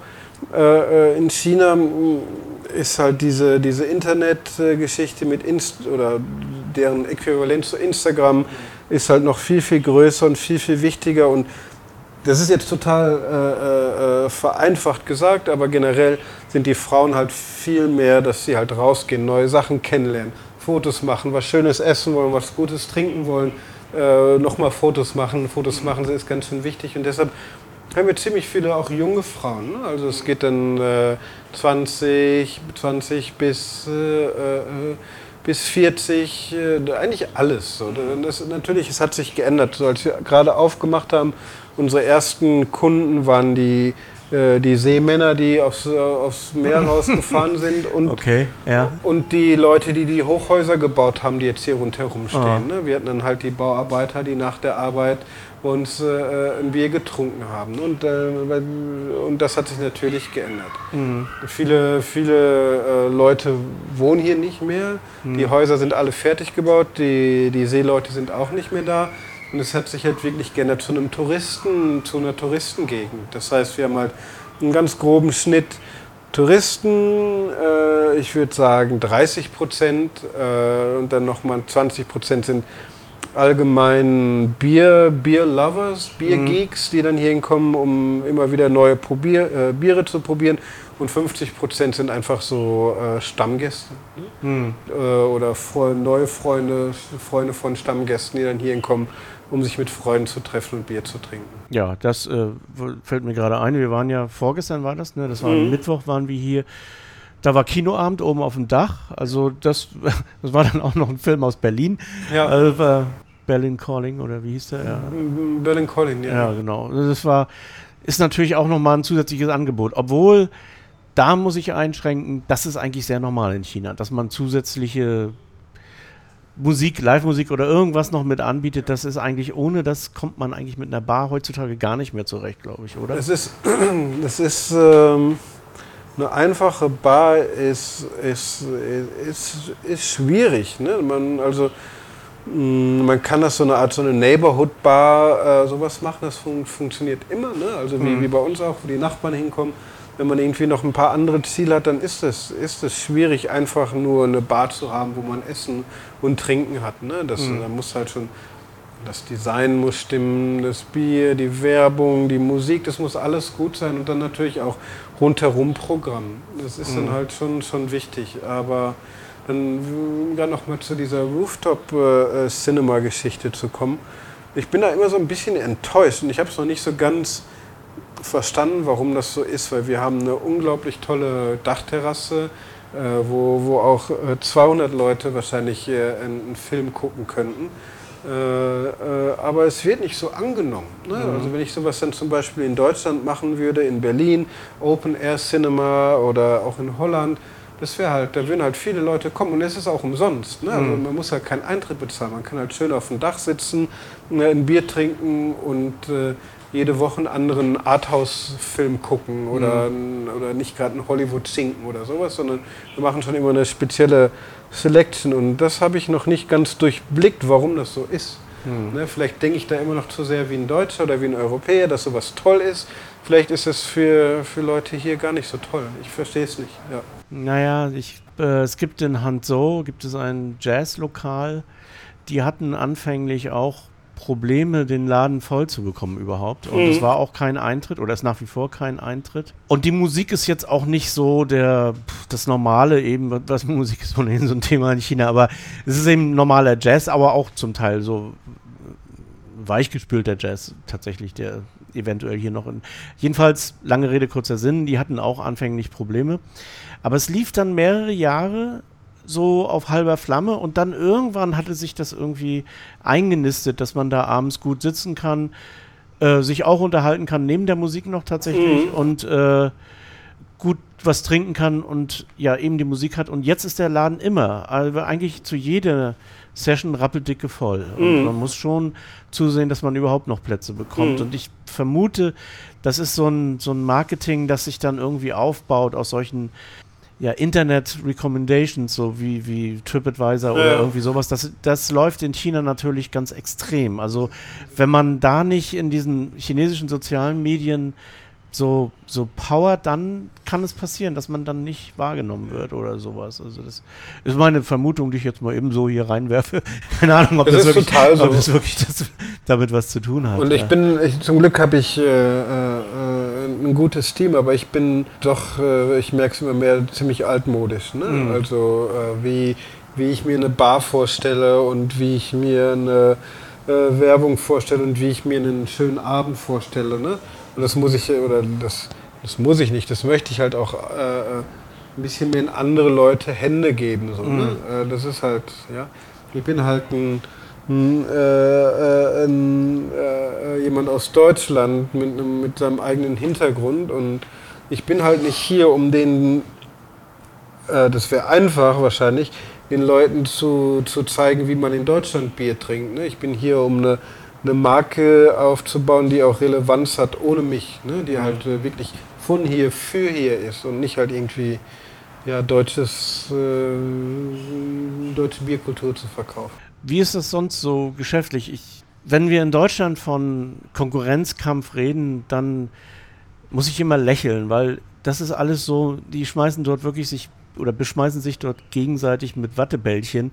äh, äh in China ist halt diese, diese Internetgeschichte mit Inst oder deren Äquivalent zu Instagram ist halt noch viel, viel größer und viel, viel wichtiger und das ist jetzt total äh, äh, vereinfacht gesagt, aber generell sind die Frauen halt viel mehr, dass sie halt rausgehen, neue Sachen kennenlernen, Fotos machen, was Schönes essen wollen, was Gutes trinken wollen, äh, nochmal Fotos machen. Fotos machen ist ganz schön wichtig und deshalb haben wir ziemlich viele auch junge Frauen. Ne? Also es geht dann äh, 20, 20 bis, äh, äh, bis 40, äh, eigentlich alles. So. Das, natürlich, es hat sich geändert. So, als wir gerade aufgemacht haben, Unsere ersten Kunden waren die, äh, die Seemänner, die aufs, äh, aufs Meer [laughs] rausgefahren sind und, okay, ja. und die Leute, die die Hochhäuser gebaut haben, die jetzt hier rundherum stehen. Oh. Ne? Wir hatten dann halt die Bauarbeiter, die nach der Arbeit bei uns äh, ein Bier getrunken haben. Und, äh, und das hat sich natürlich geändert. Mhm. Viele, viele äh, Leute wohnen hier nicht mehr. Mhm. Die Häuser sind alle fertig gebaut. Die, die Seeleute sind auch nicht mehr da. Und es hat sich halt wirklich geändert zu einem Touristen, zu einer Touristengegend. Das heißt, wir haben halt einen ganz groben Schnitt Touristen, äh, ich würde sagen 30 Prozent äh, und dann nochmal 20 Prozent sind allgemein Bier, Bier-Lovers, Bier-Geeks, die dann hier hinkommen, um immer wieder neue Probier, äh, Biere zu probieren. Und 50 Prozent sind einfach so äh, Stammgäste mhm. oder neue Freunde, Freunde von Stammgästen, die dann hier hinkommen um sich mit Freunden zu treffen und Bier zu trinken. Ja, das äh, fällt mir gerade ein. Wir waren ja vorgestern war das, ne? Das war mhm. Mittwoch waren wir hier. Da war Kinoabend oben auf dem Dach. Also das, [laughs] das war dann auch noch ein Film aus Berlin. Ja. Also, Berlin Calling oder wie hieß der? Ja. Berlin Calling, ja. Ja, genau. Das war ist natürlich auch nochmal ein zusätzliches Angebot. Obwohl, da muss ich einschränken, das ist eigentlich sehr normal in China, dass man zusätzliche Musik, Live-Musik oder irgendwas noch mit anbietet, das ist eigentlich, ohne das kommt man eigentlich mit einer Bar heutzutage gar nicht mehr zurecht, glaube ich, oder? Das ist, [clears throat] das ist, ähm, eine einfache Bar ist, ist, ist, ist schwierig. Ne? Man, also, mm, man kann das so eine Art so eine Neighborhood-Bar, äh, sowas machen, das fun funktioniert immer. Ne? Also wie, mhm. wie bei uns auch, wo die Nachbarn hinkommen. Wenn man irgendwie noch ein paar andere Ziele hat, dann ist es, ist es schwierig, einfach nur eine Bar zu haben, wo man Essen und Trinken hat. Ne? Das, mhm. Da muss halt schon das Design muss stimmen, das Bier, die Werbung, die Musik, das muss alles gut sein und dann natürlich auch rundherum Programm. Das ist mhm. dann halt schon, schon wichtig. Aber dann, dann nochmal zu dieser Rooftop-Cinema-Geschichte zu kommen. Ich bin da immer so ein bisschen enttäuscht und ich habe es noch nicht so ganz verstanden, warum das so ist, weil wir haben eine unglaublich tolle Dachterrasse, äh, wo, wo auch 200 Leute wahrscheinlich äh, einen Film gucken könnten. Äh, äh, aber es wird nicht so angenommen. Ne? Mhm. Also wenn ich sowas dann zum Beispiel in Deutschland machen würde, in Berlin, Open Air Cinema oder auch in Holland, das wäre halt, da würden halt viele Leute kommen und es ist auch umsonst. Ne? Also mhm. man muss halt keinen Eintritt bezahlen. Man kann halt schön auf dem Dach sitzen, ne, ein Bier trinken und äh, jede Woche einen anderen Arthouse-Film gucken oder, mhm. oder nicht gerade einen Hollywood-Zinken oder sowas, sondern wir machen schon immer eine spezielle Selection und das habe ich noch nicht ganz durchblickt, warum das so ist. Mhm. Ne, vielleicht denke ich da immer noch zu sehr wie ein Deutscher oder wie ein Europäer, dass sowas toll ist. Vielleicht ist es für, für Leute hier gar nicht so toll. Ich verstehe es nicht. Ja. Naja, ich, äh, es gibt in Hanzhou gibt es ein Jazzlokal. Die hatten anfänglich auch Probleme, den Laden voll zu bekommen überhaupt. Und es mhm. war auch kein Eintritt oder ist nach wie vor kein Eintritt. Und die Musik ist jetzt auch nicht so der das normale eben, was [laughs] Musik ist ohnehin so ein Thema in China, aber es ist eben normaler Jazz, aber auch zum Teil so weichgespülter Jazz tatsächlich, der eventuell hier noch in. Jedenfalls, lange Rede, kurzer Sinn, die hatten auch anfänglich Probleme. Aber es lief dann mehrere Jahre so auf halber Flamme und dann irgendwann hatte sich das irgendwie eingenistet, dass man da abends gut sitzen kann, äh, sich auch unterhalten kann, neben der Musik noch tatsächlich mhm. und äh, gut was trinken kann und ja, eben die Musik hat. Und jetzt ist der Laden immer, also eigentlich zu jeder Session rappeldicke voll. Und mhm. man muss schon zusehen, dass man überhaupt noch Plätze bekommt. Mhm. Und ich vermute, das ist so ein, so ein Marketing, das sich dann irgendwie aufbaut aus solchen ja, Internet-Recommendations, so wie, wie TripAdvisor ja. oder irgendwie sowas, das, das läuft in China natürlich ganz extrem. Also wenn man da nicht in diesen chinesischen sozialen Medien so, so Power, dann kann es passieren, dass man dann nicht wahrgenommen wird oder sowas. Also das ist meine Vermutung, die ich jetzt mal eben so hier reinwerfe. [laughs] Keine Ahnung, ob, das, das, wirklich, so. ob das wirklich das, damit was zu tun hat. Und ich ja. bin, ich, zum Glück habe ich äh, äh, ein gutes Team, aber ich bin doch, äh, ich merke es immer mehr, ziemlich altmodisch. Ne? Mhm. Also äh, wie, wie ich mir eine Bar vorstelle und wie ich mir eine äh, Werbung vorstelle und wie ich mir einen schönen Abend vorstelle. Ne? Und das muss ich, oder das, das muss ich nicht, das möchte ich halt auch äh, äh ein bisschen mehr in andere Leute Hände geben. So, ne? mhm. ne? das ist halt, ja. Ich bin halt ein, ein, äh, äh ein äh, jemand aus Deutschland mit, mit seinem eigenen Hintergrund und ich bin halt nicht hier, um den, das wäre einfach wahrscheinlich, den Leuten zu, zu zeigen, wie man in Deutschland Bier trinkt. Ne? Ich bin hier, um eine eine Marke aufzubauen, die auch Relevanz hat ohne mich, ne? die halt äh, wirklich von hier für hier ist und nicht halt irgendwie ja, deutsches, äh, deutsche Bierkultur zu verkaufen. Wie ist das sonst so geschäftlich? Ich, wenn wir in Deutschland von Konkurrenzkampf reden, dann muss ich immer lächeln, weil das ist alles so, die schmeißen dort wirklich sich oder beschmeißen sich dort gegenseitig mit Wattebällchen,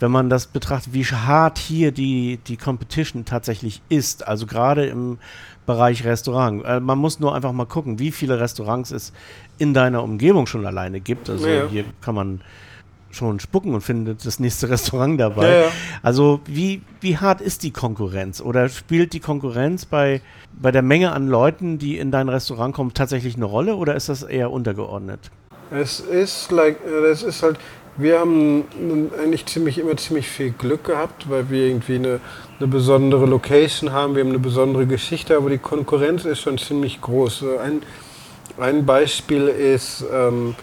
wenn man das betrachtet, wie hart hier die, die Competition tatsächlich ist. Also gerade im Bereich Restaurant. Äh, man muss nur einfach mal gucken, wie viele Restaurants es in deiner Umgebung schon alleine gibt. Also ja. hier kann man schon spucken und findet das nächste [laughs] Restaurant dabei. Ja, ja. Also wie, wie hart ist die Konkurrenz? Oder spielt die Konkurrenz bei, bei der Menge an Leuten, die in dein Restaurant kommen, tatsächlich eine Rolle oder ist das eher untergeordnet? Es ist, like, es ist halt, wir haben eigentlich ziemlich, immer ziemlich viel Glück gehabt, weil wir irgendwie eine, eine besondere Location haben, wir haben eine besondere Geschichte, aber die Konkurrenz ist schon ziemlich groß. Ein, ein Beispiel ist, ähm,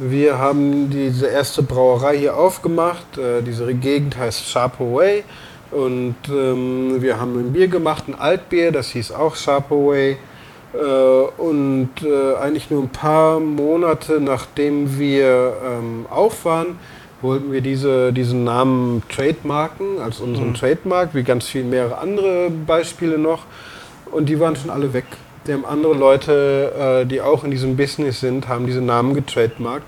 wir haben diese erste Brauerei hier aufgemacht. Äh, diese Gegend heißt Sharp Way. Und ähm, wir haben ein Bier gemacht, ein Altbier, das hieß auch Sharp Way. Äh, und äh, eigentlich nur ein paar Monate nachdem wir ähm, auf waren, wollten wir diese, diesen Namen trademarken als unseren mhm. Trademark, wie ganz viele mehrere andere Beispiele noch. Und die waren schon alle weg. Die haben andere Leute, äh, die auch in diesem Business sind, haben diese Namen getrademarkt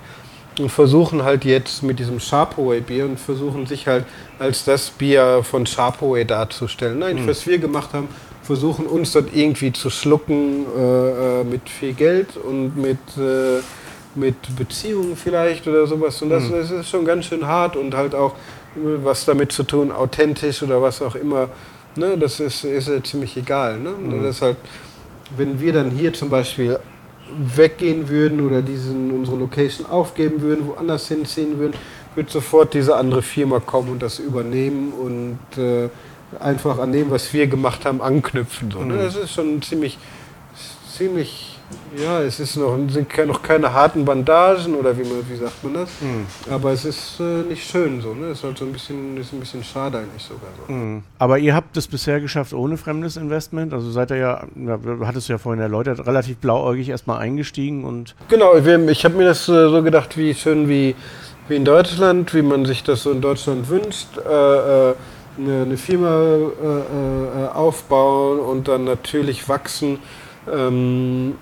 und versuchen halt jetzt mit diesem Sharpaway Bier und versuchen sich halt als das Bier von Sharpaway darzustellen. Nein, mhm. was wir gemacht haben, versuchen uns dort irgendwie zu schlucken äh, äh, mit viel Geld und mit, äh, mit Beziehungen vielleicht oder sowas. Und das, mhm. das ist schon ganz schön hart und halt auch was damit zu tun, authentisch oder was auch immer. Ne, das ist, ist ja ziemlich egal. Ne? Mhm. Das halt, wenn wir dann hier zum Beispiel weggehen würden oder diesen, unsere Location aufgeben würden, woanders hinziehen würden, wird sofort diese andere Firma kommen und das übernehmen und äh, einfach an dem, was wir gemacht haben, anknüpfen. So, ne? Mhm. Das ist schon ziemlich, ziemlich ja, es ist noch, sind noch keine harten Bandagen oder wie, man, wie sagt man das. Mhm. Aber es ist äh, nicht schön so. Ne? Es ist halt so ein bisschen, ist ein bisschen schade eigentlich sogar. So. Mhm. Aber ihr habt es bisher geschafft ohne fremdes Investment. Also seid ihr ja, ja hattest du ja vorhin erläutert, relativ blauäugig erstmal eingestiegen und. Genau, ich habe mir das äh, so gedacht, wie schön wie, wie in Deutschland, wie man sich das so in Deutschland wünscht. Äh, äh eine, Firma äh, äh, aufbauen und dann natürlich wachsen ähm,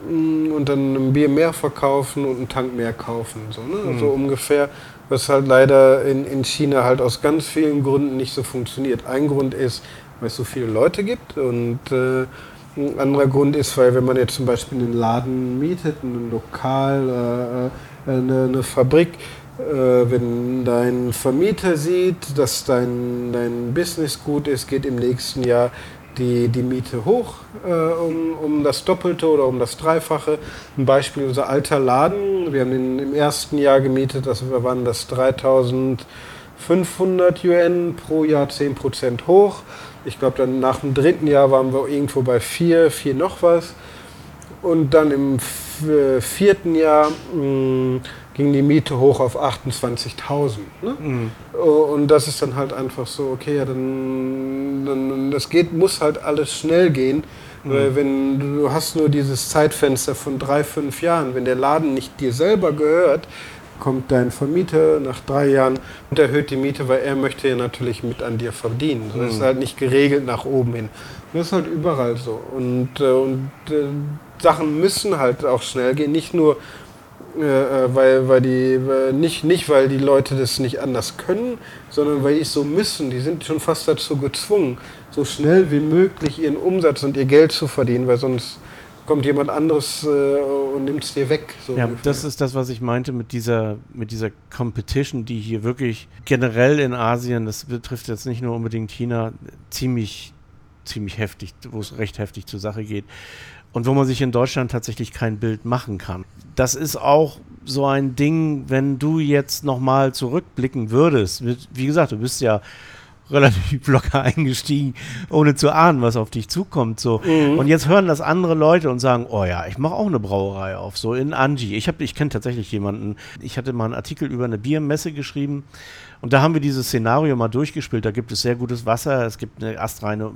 und dann ein Bier mehr verkaufen und einen Tank mehr kaufen. So, ne? Mhm. so ungefähr, was halt leider in, in China halt aus ganz vielen Gründen nicht so funktioniert. Ein Grund ist, weil es so viele Leute gibt und äh, ein anderer Grund ist, weil wenn man jetzt zum Beispiel einen Laden mietet, ein Lokal, äh, äh eine, eine Fabrik, äh, wenn dein Vermieter sieht, dass dein, dein Business gut ist, geht im nächsten Jahr die, die Miete hoch äh, um, um das Doppelte oder um das Dreifache. Ein Beispiel, unser alter Laden, wir haben den im ersten Jahr gemietet, das waren das 3500 Yuan pro Jahr 10% hoch. Ich glaube, dann nach dem dritten Jahr waren wir irgendwo bei 4, 4 noch was. Und dann im äh, vierten Jahr mh, mm, ging die Miete hoch auf 28.000. Ne? Mhm. Und das ist dann halt einfach so, okay, ja, dann, dann das geht, muss halt alles schnell gehen. Mhm. Weil wenn du hast nur dieses Zeitfenster von drei, fünf Jahren, wenn der Laden nicht dir selber gehört, kommt dein Vermieter nach drei Jahren und erhöht die Miete, weil er möchte ja natürlich mit an dir verdienen. Das ist mhm. halt nicht geregelt nach oben hin. Das ist halt überall so. Und, äh, und äh, Sachen müssen halt auch schnell gehen, nicht nur äh, äh, weil, weil die, weil nicht, nicht weil die Leute das nicht anders können, sondern weil die es so müssen. Die sind schon fast dazu gezwungen, so schnell wie möglich ihren Umsatz und ihr Geld zu verdienen, weil sonst kommt jemand anderes äh, und nimmt es dir weg. So ja, ungefähr. das ist das, was ich meinte mit dieser, mit dieser Competition, die hier wirklich generell in Asien, das betrifft jetzt nicht nur unbedingt China, ziemlich, ziemlich heftig, wo es recht heftig zur Sache geht und wo man sich in Deutschland tatsächlich kein Bild machen kann. Das ist auch so ein Ding, wenn du jetzt nochmal zurückblicken würdest. Wie gesagt, du bist ja [laughs] relativ locker eingestiegen, ohne zu ahnen, was auf dich zukommt. So. Mhm. Und jetzt hören das andere Leute und sagen, oh ja, ich mache auch eine Brauerei auf, so in Anji. Ich, ich kenne tatsächlich jemanden, ich hatte mal einen Artikel über eine Biermesse geschrieben und da haben wir dieses Szenario mal durchgespielt. Da gibt es sehr gutes Wasser, es gibt eine astreine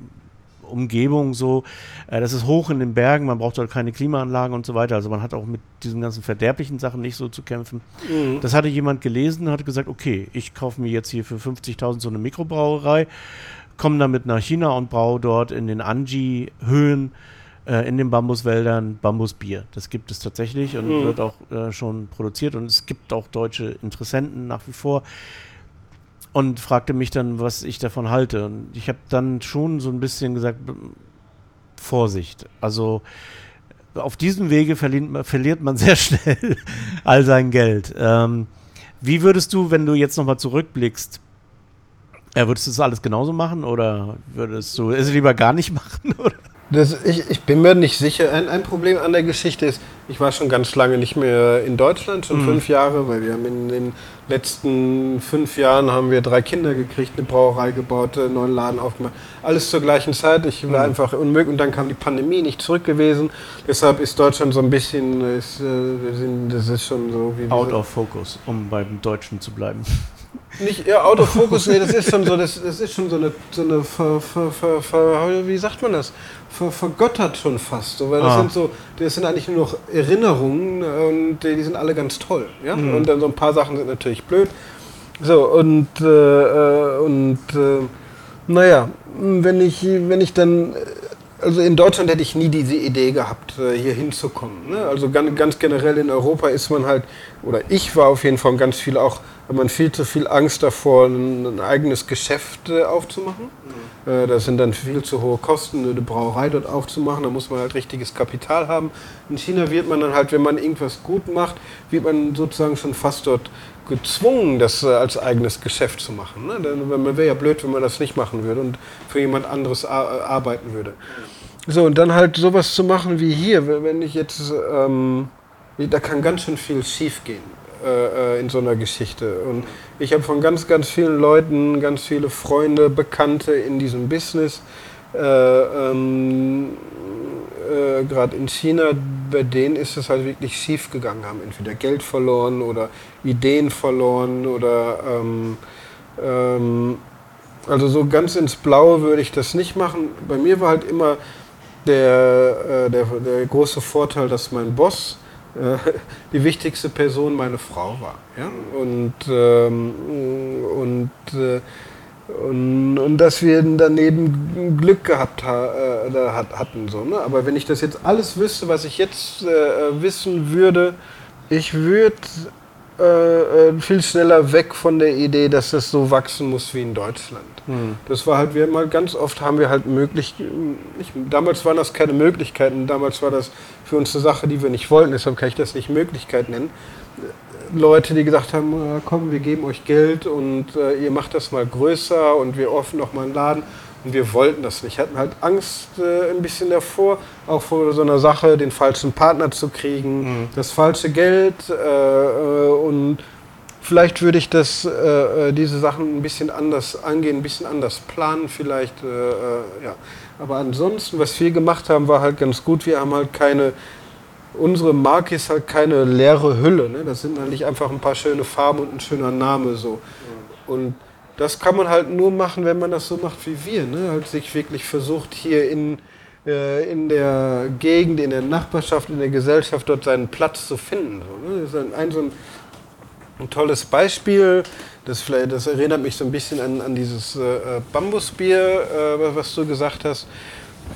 Umgebung so. Äh, das ist hoch in den Bergen, man braucht dort keine Klimaanlagen und so weiter. Also man hat auch mit diesen ganzen verderblichen Sachen nicht so zu kämpfen. Mhm. Das hatte jemand gelesen und hat gesagt, okay, ich kaufe mir jetzt hier für 50.000 so eine Mikrobrauerei, komme damit nach China und braue dort in den Anji-Höhen äh, in den Bambuswäldern Bambusbier. Das gibt es tatsächlich und mhm. wird auch äh, schon produziert und es gibt auch deutsche Interessenten nach wie vor und fragte mich dann, was ich davon halte. Und ich habe dann schon so ein bisschen gesagt, Vorsicht. Also auf diesem Wege verliert, verliert man [laughs] sehr schnell all sein Geld. Ähm, wie würdest du, wenn du jetzt nochmal zurückblickst, äh, würdest du das alles genauso machen oder würdest du es lieber gar nicht machen? [laughs] Oder? Das, ich, ich, bin mir nicht sicher. Ein, ein, Problem an der Geschichte ist, ich war schon ganz lange nicht mehr in Deutschland, schon mhm. fünf Jahre, weil wir haben in den letzten fünf Jahren haben wir drei Kinder gekriegt, eine Brauerei gebaut, einen neuen Laden aufgemacht. Alles zur gleichen Zeit. Ich war mhm. einfach unmöglich und dann kam die Pandemie, nicht zurück gewesen. Deshalb ist Deutschland so ein bisschen, ist, äh, das ist schon so wie. Out of focus, um beim Deutschen zu bleiben. [laughs] Nicht, ja, Autofokus, nee, das ist schon so, das, das ist schon so eine, so eine ver, ver, ver, wie sagt man das? Ver, vergöttert schon fast. So, weil das ah. sind so, das sind eigentlich nur noch Erinnerungen und die, die sind alle ganz toll. Ja? Mhm. Und dann so ein paar Sachen sind natürlich blöd. So, und, äh, äh und äh, naja, wenn ich, wenn ich dann also in Deutschland hätte ich nie diese Idee gehabt, äh, hier hinzukommen. Ne? Also ganz, ganz, generell in Europa ist man halt, oder ich war auf jeden Fall ganz viel auch, hat man viel zu viel Angst davor, ein, eigenes Geschäft äh, aufzumachen. Mhm. Äh, das sind dann viel zu hohe Kosten, eine Brauerei dort aufzumachen. Da muss man halt richtiges Kapital haben. In China wird man dann halt, wenn man irgendwas gut macht, wird man sozusagen schon fast dort gezwungen, das äh, als eigenes Geschäft zu machen. Ne? Man wäre ja blöd, wenn man das nicht machen würde und für jemand anderes arbeiten würde. So, und dann halt sowas zu machen wie hier, wenn ich jetzt, ähm, da kann ganz schön viel schief gehen äh, äh, in so einer Geschichte. Und ich habe von ganz, ganz vielen Leuten, ganz viele Freunde, Bekannte in diesem Business, äh, ähm, äh, gerade in China, bei denen ist es halt wirklich schief gegangen, haben entweder Geld verloren oder Ideen verloren oder ähm, ähm, also so ganz ins Blaue würde ich das nicht machen. Bei mir war halt immer der, äh, der, der große Vorteil, dass mein Boss die wichtigste Person meine Frau war. Ja? Und, ähm, und äh, und, und dass wir daneben Glück gehabt ha, äh, hatten. So, ne? Aber wenn ich das jetzt alles wüsste, was ich jetzt äh, wissen würde, ich würde äh, äh, viel schneller weg von der Idee, dass das so wachsen muss wie in Deutschland. Hm. Das war halt, wir mal ganz oft haben wir halt möglich, nicht, damals waren das keine Möglichkeiten, damals war das für uns eine Sache, die wir nicht wollten, deshalb kann ich das nicht Möglichkeit nennen. Leute, die gesagt haben, äh, komm, wir geben euch Geld und äh, ihr macht das mal größer und wir öffnen noch mal einen Laden. Und wir wollten das nicht. Hatten halt Angst äh, ein bisschen davor, auch vor so einer Sache, den falschen Partner zu kriegen, mhm. das falsche Geld. Äh, äh und vielleicht würde ich das, äh, diese Sachen ein bisschen anders angehen, ein bisschen anders planen vielleicht. ja. Aber ansonsten, was wir gemacht haben, war halt ganz gut. Wir haben halt keine unsere Marke ist halt keine leere Hülle. Ne? Das sind halt nicht einfach ein paar schöne Farben und ein schöner Name so. Und das kann man halt nur machen, wenn man das so macht wie wir. Ne? Halt sich wirklich versucht, hier in, äh, in der Gegend, in der Nachbarschaft, in der Gesellschaft dort seinen Platz zu finden. So, ne? Das ist ein, ein so ein, ein, tolles Beispiel. Das, vielleicht, das erinnert mich so ein bisschen an, an dieses äh, Bambusbier, äh, was du gesagt hast.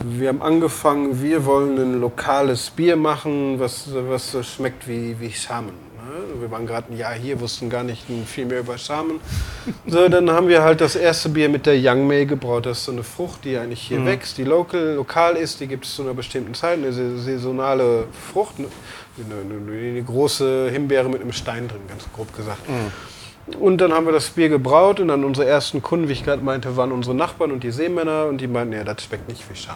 Wir haben angefangen, wir wollen ein lokales Bier machen, was, was so schmeckt wie, wie Samen. Ne? Wir waren gerade ein Jahr hier, wussten gar nicht viel mehr über Samen. So, dann haben wir halt das erste Bier mit der Young May gebraut. Das ist so eine Frucht, die eigentlich hier mhm. wächst, die local, lokal ist. Die gibt es zu einer bestimmten Zeit, eine saisonale Frucht. Eine, eine, eine, große Himbeere mit einem Stein drin, ganz grob gesagt. Mhm. Und dann haben wir das Bier gebraut und dann unsere ersten Kunden, wie ich gerade meinte, waren unsere Nachbarn und die Seemänner und die meinten, ja, das schmeckt nicht wie Scham.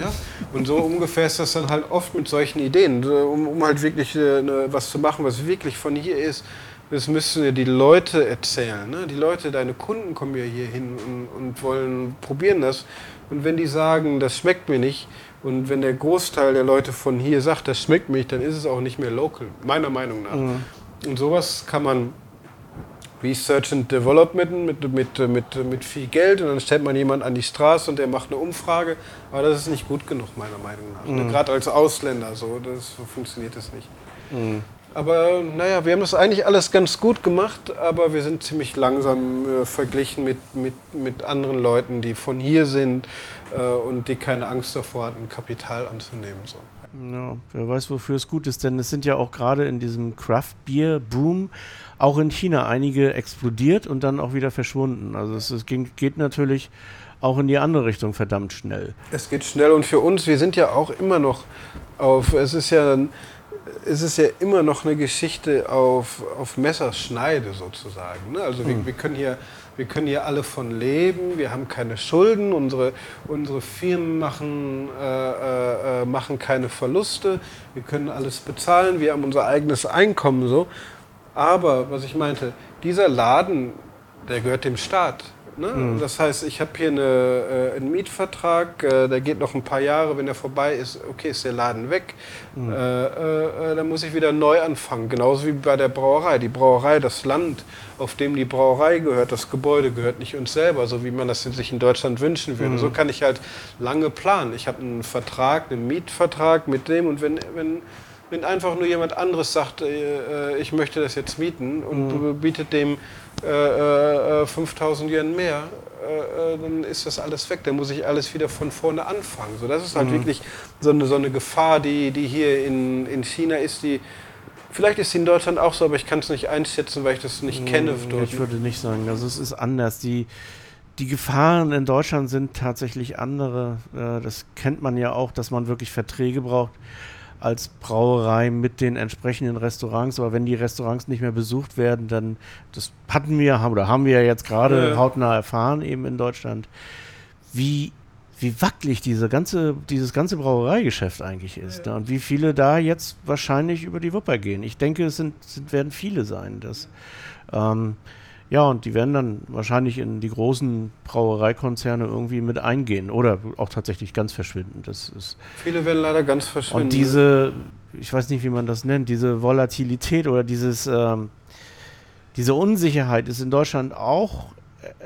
Ja? Und so ungefähr ist das dann halt oft mit solchen Ideen, um, um halt wirklich äh, ne, was zu machen, was wirklich von hier ist. Das müssen ja die Leute erzählen. Ne? Die Leute, deine Kunden kommen ja hier hin und, und wollen probieren das. Und wenn die sagen, das schmeckt mir nicht, und wenn der Großteil der Leute von hier sagt, das schmeckt mir nicht, dann ist es auch nicht mehr local, meiner Meinung nach. Mhm. Und sowas kann man Research and Development mit, mit, mit, mit viel Geld und dann stellt man jemanden an die Straße und der macht eine Umfrage. Aber das ist nicht gut genug, meiner Meinung nach. Mhm. Gerade als Ausländer, so, das, so funktioniert das nicht. Mhm. Aber naja, wir haben das eigentlich alles ganz gut gemacht, aber wir sind ziemlich langsam äh, verglichen mit, mit, mit anderen Leuten, die von hier sind äh, und die keine Angst davor hatten, Kapital anzunehmen. So. Ja, wer weiß, wofür es gut ist, denn es sind ja auch gerade in diesem Craft Beer Boom auch in China einige explodiert und dann auch wieder verschwunden. Also es, es ging, geht natürlich auch in die andere Richtung verdammt schnell. Es geht schnell und für uns, wir sind ja auch immer noch auf, es ist ja, es ist ja immer noch eine Geschichte auf, auf Messerschneide sozusagen. Ne? Also wir, hm. wir, können hier, wir können hier alle von leben, wir haben keine Schulden, unsere, unsere Firmen machen, äh, äh, machen keine Verluste, wir können alles bezahlen, wir haben unser eigenes Einkommen so. Aber, was ich meinte, dieser Laden, der gehört dem Staat. Ne? Mhm. Das heißt, ich habe hier eine, äh, einen Mietvertrag, äh, der geht noch ein paar Jahre, wenn der vorbei ist, okay, ist der Laden weg, mhm. äh, äh, dann muss ich wieder neu anfangen. Genauso wie bei der Brauerei. Die Brauerei, das Land, auf dem die Brauerei gehört, das Gebäude gehört nicht uns selber, so wie man das sich in Deutschland wünschen würde. Mhm. So kann ich halt lange planen. Ich habe einen Vertrag, einen Mietvertrag mit dem und wenn, wenn wenn einfach nur jemand anderes sagt, äh, äh ich möchte das jetzt mieten und mhm. bietet dem äh, äh, 5000 Yen mehr, äh, äh, dann ist das alles weg. Dann muss ich alles wieder von vorne anfangen. So, das ist halt mhm. wirklich so eine, so eine Gefahr, die, die hier in, in China ist, die Vielleicht ist sie in Deutschland auch so, aber ich kann es nicht einschätzen, weil ich das nicht kenne. Dort. Ich würde nicht sagen, also es ist anders. Die, die Gefahren in Deutschland sind tatsächlich andere. Das kennt man ja auch, dass man wirklich Verträge braucht als Brauerei mit den entsprechenden Restaurants. Aber wenn die Restaurants nicht mehr besucht werden, dann, das hatten wir oder haben wir jetzt gerade ja. hautnah erfahren, eben in Deutschland, wie, wie wackelig diese ganze, dieses ganze Brauereigeschäft eigentlich ist. Ja. Ne? Und wie viele da jetzt wahrscheinlich über die Wupper gehen. Ich denke, es sind, sind werden viele sein. Das, ähm, ja, und die werden dann wahrscheinlich in die großen Brauereikonzerne irgendwie mit eingehen oder auch tatsächlich ganz verschwinden. Das ist Viele werden leider ganz verschwinden. Und diese, ich weiß nicht, wie man das nennt, diese Volatilität oder dieses, ähm, diese Unsicherheit ist in Deutschland auch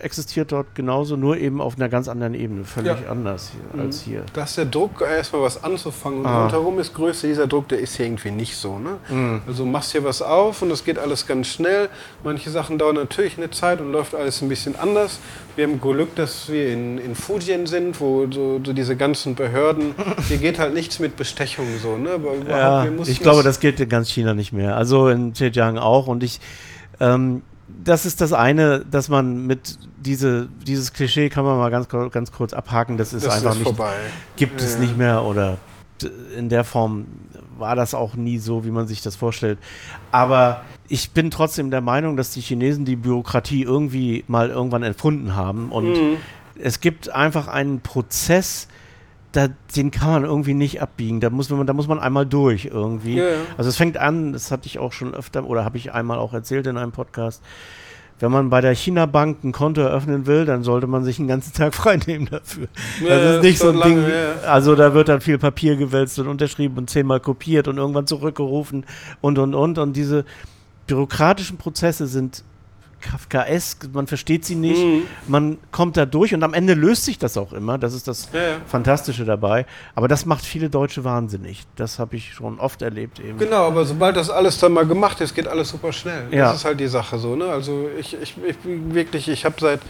existiert dort genauso, nur eben auf einer ganz anderen Ebene, völlig ja. anders hier, mhm. als hier. Da ist der Druck, erstmal was anzufangen. Und ah. rundherum ist größer, dieser Druck, der ist hier irgendwie nicht so. Ne? Mhm. Also machst hier was auf und das geht alles ganz schnell. Manche Sachen dauern natürlich eine Zeit und läuft alles ein bisschen anders. Wir haben Glück, dass wir in, in Fujian sind, wo so, so diese ganzen Behörden, [laughs] hier geht halt nichts mit Bestechung so. Ne? Ja, ich glaube, das geht in ganz China nicht mehr. Also in Zhejiang auch. Und ich ähm, das ist das eine, dass man mit diese, dieses Klischee kann man mal ganz, ganz kurz abhaken, das ist das einfach ist nicht, vorbei. gibt ja. es nicht mehr oder in der Form war das auch nie so, wie man sich das vorstellt. Aber ich bin trotzdem der Meinung, dass die Chinesen die Bürokratie irgendwie mal irgendwann erfunden haben und mhm. es gibt einfach einen Prozess, da, den kann man irgendwie nicht abbiegen. Da muss man, da muss man einmal durch irgendwie. Ja, ja. Also es fängt an, das hatte ich auch schon öfter oder habe ich einmal auch erzählt in einem Podcast. Wenn man bei der China Bank ein Konto eröffnen will, dann sollte man sich einen ganzen Tag [laughs] freinehmen dafür. Ja, das ist nicht so ein lange, Ding. Also da wird dann viel Papier gewälzt und unterschrieben und zehnmal kopiert und irgendwann zurückgerufen und und und. Und diese bürokratischen Prozesse sind Kafkaesk, man versteht sie nicht, mhm. man kommt da durch und am Ende löst sich das auch immer. Das ist das ja, ja. Fantastische dabei. Aber das macht viele Deutsche wahnsinnig. Das habe ich schon oft erlebt eben. Genau, aber sobald das alles dann mal gemacht ist, geht alles super schnell. Ja. Das ist halt die Sache so. Ne? Also ich, ich, ich wirklich, ich habe seit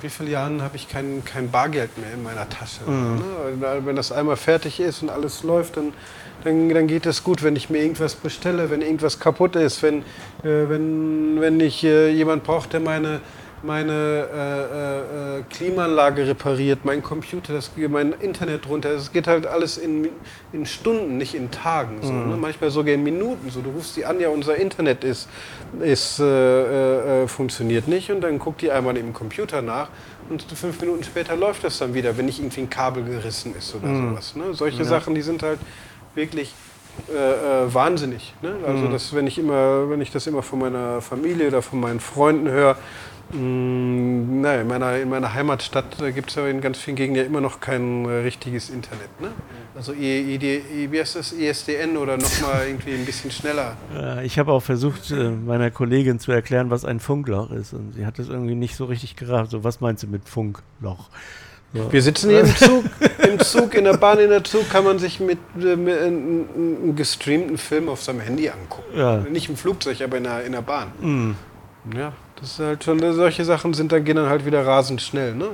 wie vielen Jahren habe ich kein, kein Bargeld mehr in meiner Tasche. Mhm. Ne? Wenn das einmal fertig ist und alles läuft, dann dann, dann geht es gut, wenn ich mir irgendwas bestelle, wenn irgendwas kaputt ist, wenn, äh, wenn, wenn ich äh, jemand braucht, der meine, meine äh, äh, Klimaanlage repariert, mein Computer, das, mein Internet runter. Es geht halt alles in, in Stunden, nicht in Tagen. So, mhm. ne? Manchmal sogar in Minuten. So, du rufst die an, ja, unser Internet ist, ist, äh, äh, funktioniert nicht und dann guckt die einmal im Computer nach und fünf Minuten später läuft das dann wieder, wenn nicht irgendwie ein Kabel gerissen ist oder mhm. sowas. Ne? Solche ja. Sachen, die sind halt wirklich äh, äh, wahnsinnig. Ne? Also mhm. das, wenn ich immer, wenn ich das immer von meiner Familie oder von meinen Freunden höre, mm, naja, in, meiner, in meiner Heimatstadt gibt es ja in ganz vielen Gegenden ja immer noch kein äh, richtiges Internet. Ne? Also ID, wie heißt das, ISDN oder nochmal irgendwie ein bisschen schneller. Ich habe auch versucht, äh, meiner Kollegin zu erklären, was ein Funkloch ist. Und sie hat das irgendwie nicht so richtig gerafft. So, was meinst du mit Funkloch? Ja. Wir sitzen hier im Zug, im Zug, in der Bahn, in der Zug kann man sich mit, äh, mit einem gestreamten Film auf seinem Handy angucken. Ja. Nicht im Flugzeug, aber in der, in der Bahn. Mhm. Ja, das ist halt schon, solche Sachen sind dann, gehen dann halt wieder rasend schnell. Ne?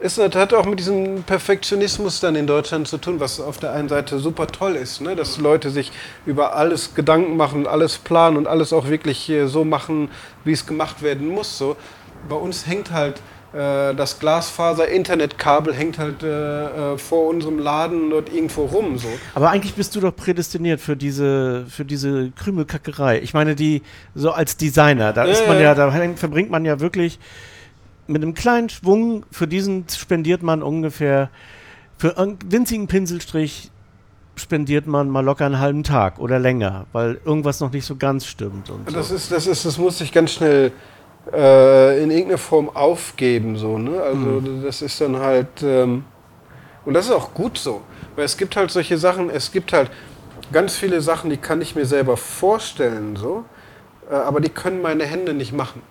Es hat auch mit diesem Perfektionismus dann in Deutschland zu tun, was auf der einen Seite super toll ist, ne? dass Leute sich über alles Gedanken machen, alles planen und alles auch wirklich so machen, wie es gemacht werden muss. So. Bei uns hängt halt äh, das Glasfaser-Internetkabel hängt halt äh, äh, vor unserem Laden dort irgendwo rum. So. Aber eigentlich bist du doch prädestiniert für diese, für diese Krümelkackerei. Ich meine, die so als Designer, da ist man ja, da verbringt man ja wirklich mit einem kleinen Schwung, für diesen spendiert man ungefähr, für einen winzigen Pinselstrich spendiert man mal locker einen halben Tag oder länger, weil irgendwas noch nicht so ganz stimmt. das, so. ist, das, ist, das muss sich ganz schnell äh, in irgendeiner Form aufgeben. So, ne? Also Mhm. das ist dann halt, ähm, und das ist auch gut so, weil es gibt halt solche Sachen, es gibt halt ganz viele Sachen, die kann ich mir selber vorstellen, so, äh, aber die können meine Hände nicht machen.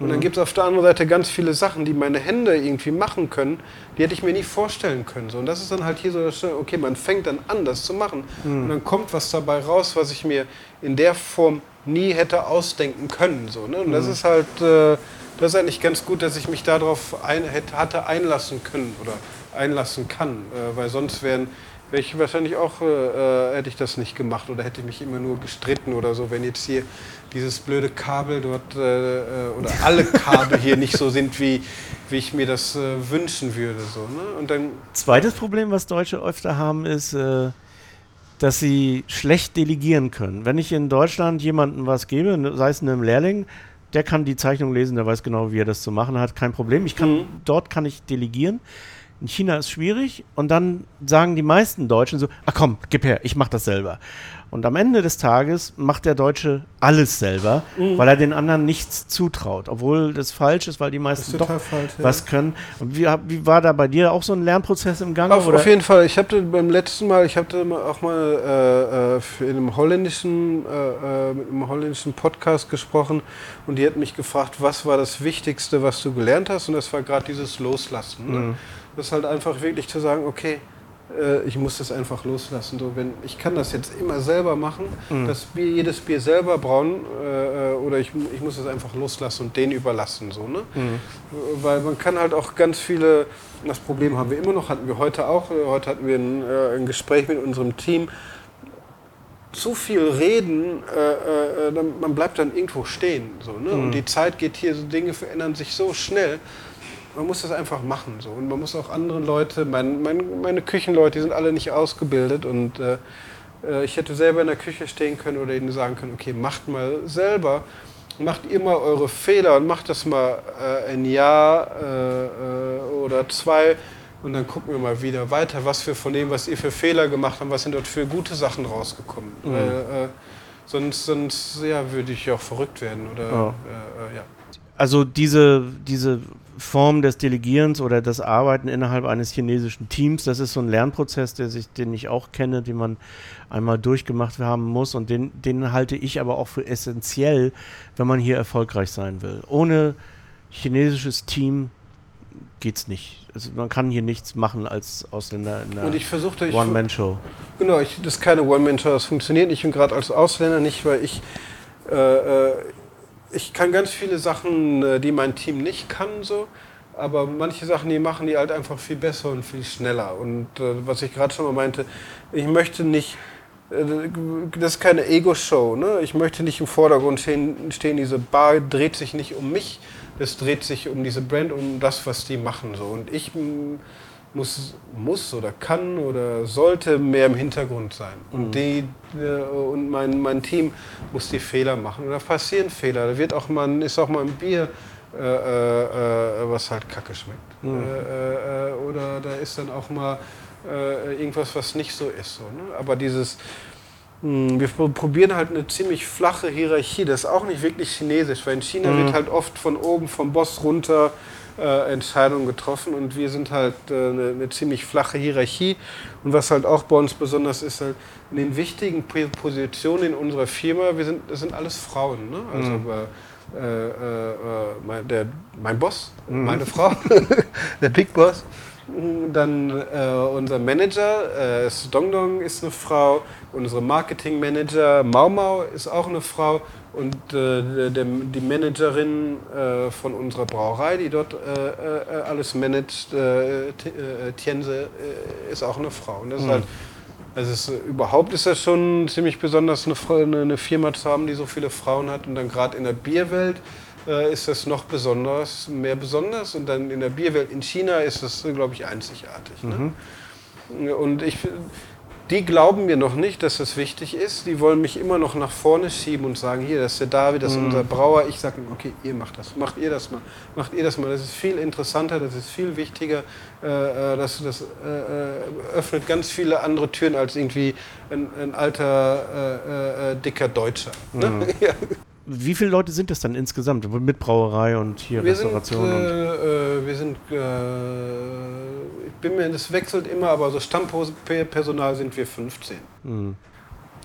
Und Mhm. dann gibt es auf der anderen Seite ganz viele Sachen, die meine Hände irgendwie machen können, die hätte ich mir nie vorstellen können. So. Und das ist dann halt hier so, das, okay, man fängt dann an, das zu machen. Mhm. Und dann kommt was dabei raus, was ich mir in der Form nie hätte ausdenken können. So, ne? Und Mhm. das ist halt, äh, das ist eigentlich ganz gut, dass ich mich darauf ein, hätte, hatte einlassen können oder einlassen kann. Äh, weil sonst wären wäre ich wahrscheinlich auch, äh, äh, hätte ich das nicht gemacht oder hätte ich mich immer nur gestritten oder so, wenn jetzt hier dieses blöde Kabel dort äh, äh, oder alle Kabel hier nicht so sind, wie, wie ich mir das äh, wünschen würde. So, ne? Und dann, Zweites Problem, was Deutsche öfter haben, ist, äh, dass sie schlecht delegieren können. Wenn ich in Deutschland jemandem was gebe, ne- sei es einem Lehrling, der kann die Zeichnung lesen, der weiß genau, wie er das zu machen hat, kein Problem. Ich kann, Mhm. dort kann ich delegieren. In China ist schwierig und dann sagen die meisten Deutschen so, ach komm, gib her, ich mach das selber. Und am Ende des Tages macht der Deutsche alles selber, Mhm. weil er den anderen nichts zutraut, obwohl das falsch ist, weil die meisten doch falsch. was können. Und wie, wie war da bei dir auch so ein Lernprozess im Gange? Auf, auf jeden Fall. Ich hatte beim letzten Mal, ich hatte mal auch mal äh, äh, in einem holländischen, äh, äh, mit einem holländischen Podcast gesprochen und die hat mich gefragt, was war das Wichtigste, was du gelernt hast? Und das war gerade dieses Loslassen. Ne? Mhm. Das ist halt einfach wirklich zu sagen, okay, äh, ich muss das einfach loslassen. So, wenn, ich kann das jetzt immer selber machen, Mhm. das Bier, jedes Bier selber brauen äh, äh, oder ich, ich muss es einfach loslassen und den überlassen. So, ne? Mhm. Weil man kann halt auch ganz viele, das Problem haben wir immer noch, hatten wir heute auch, heute hatten wir ein, äh, ein Gespräch mit unserem Team, zu viel reden, äh, äh, man bleibt dann irgendwo stehen. So, ne? Und die Zeit geht hier, so Dinge verändern sich so schnell. Man muss das einfach machen. So. Und man muss auch andere Leute, mein, mein, meine Küchenleute, die sind alle nicht ausgebildet. Und äh, äh, ich hätte selber in der Küche stehen können oder ihnen sagen können, okay, macht mal selber. Macht ihr mal eure Fehler und macht das mal äh, ein Jahr äh, äh, oder zwei und dann gucken wir mal wieder weiter, was wir von dem, was ihr für Fehler gemacht habt, was sind dort für gute Sachen rausgekommen. Mhm. Weil, äh, sonst sonst ja, würde ich auch verrückt werden. Oder, Ja. Ja. Also diese, diese Form des Delegierens oder das Arbeiten innerhalb eines chinesischen Teams, das ist so ein Lernprozess, der sich, den ich auch kenne, den man einmal durchgemacht haben muss und den, den halte ich aber auch für essentiell, wenn man hier erfolgreich sein will. Ohne chinesisches Team geht's nicht. Also man kann hier nichts machen als Ausländer in Und ich einer versuchte, ich, One-Man-Show. Genau, ich, das ist keine One-Man-Show, das funktioniert nicht und gerade als Ausländer nicht, weil ich, äh, äh, ich kann ganz viele Sachen, äh, die mein Team nicht kann, so, aber manche Sachen, die machen die halt einfach viel besser und viel schneller. Und äh, was ich gerade schon mal meinte, ich möchte nicht, äh, das ist keine Ego-Show, ne? ich möchte nicht im Vordergrund stehen, stehen, diese Bar dreht sich nicht um mich, es dreht sich um diese Brand, um das, was die machen. So. Und ich muss, muss oder kann oder sollte mehr im Hintergrund sein. Und, die, äh, und mein, mein Team muss die Fehler machen. Da passieren Fehler. Da wird auch mal, ist auch mal ein Bier, äh, äh, äh, was halt kacke schmeckt. Äh, äh, äh, oder da ist dann auch mal irgendwas, was nicht so ist. So, ne? Aber dieses, mh, wir pro- probieren halt eine ziemlich flache Hierarchie. Das ist auch nicht wirklich chinesisch, weil in China Mhm. wird halt oft von oben, vom Boss runter äh, Entscheidungen getroffen und wir sind halt äh, eine, eine ziemlich flache Hierarchie. Und was halt auch bei uns besonders ist, halt in den wichtigen Positionen in unserer Firma, wir sind, das sind alles Frauen. Ne? Also äh, äh, äh, mein, der, mein Boss, meine Frau, [laughs] der Big Boss. Dann äh, unser Manager, äh, ist Dongdong ist eine Frau, unsere Marketingmanager Mau Mau ist auch eine Frau und äh, der, die Managerin äh, von unserer Brauerei, die dort äh, äh, alles managt, äh, Tiense, ist auch eine Frau. Und das ist Mhm. halt, also ist, überhaupt ist das schon ziemlich besonders, eine, eine Firma zu haben, die so viele Frauen hat und dann gerade in der Bierwelt äh, ist das noch besonders, mehr besonders. Und dann in der Bierwelt in China ist das, glaube ich, einzigartig. Ne? Und ich, die glauben mir noch nicht, dass das wichtig ist. Die wollen mich immer noch nach vorne schieben und sagen, hier, das ist der David, das ist unser Brauer. Ich sage, okay, ihr macht das, macht ihr das mal, macht ihr das mal. Das ist viel interessanter, das ist viel wichtiger. Äh, äh, das das äh, äh, öffnet ganz viele andere Türen als irgendwie ein, ein alter, äh, äh, dicker Deutscher. Ne? [laughs] Ja. Wie viele Leute sind das dann insgesamt mit Brauerei und hier wir Restauration? Sind, äh, äh, wir sind, äh, ich bin mir, das wechselt immer, aber so Stammpersonal sind wir 15. Mhm.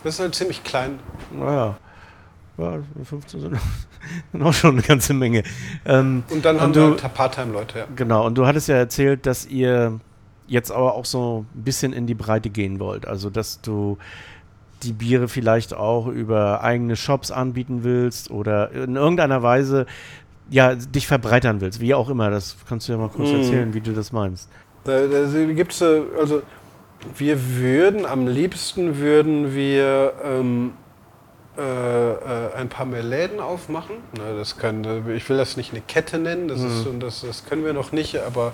Das ist halt ziemlich klein. Naja. Ja, 15 sind [laughs] auch schon eine ganze Menge. Ähm, und dann haben und du, wir halt Part-Time-Leute, ja. Genau, und du hattest ja erzählt, dass ihr jetzt aber auch so ein bisschen in die Breite gehen wollt. Also, dass du die Biere vielleicht auch über eigene Shops anbieten willst oder in irgendeiner Weise ja, dich verbreitern willst, wie auch immer. Das kannst du ja mal kurz hm. erzählen, wie du das meinst. Da, da gibt es, also wir würden, am liebsten würden wir ähm, äh, äh, ein paar mehr Läden aufmachen. Na, das kann, ich will das nicht eine Kette nennen, das, hm. ist, das, das können wir noch nicht, aber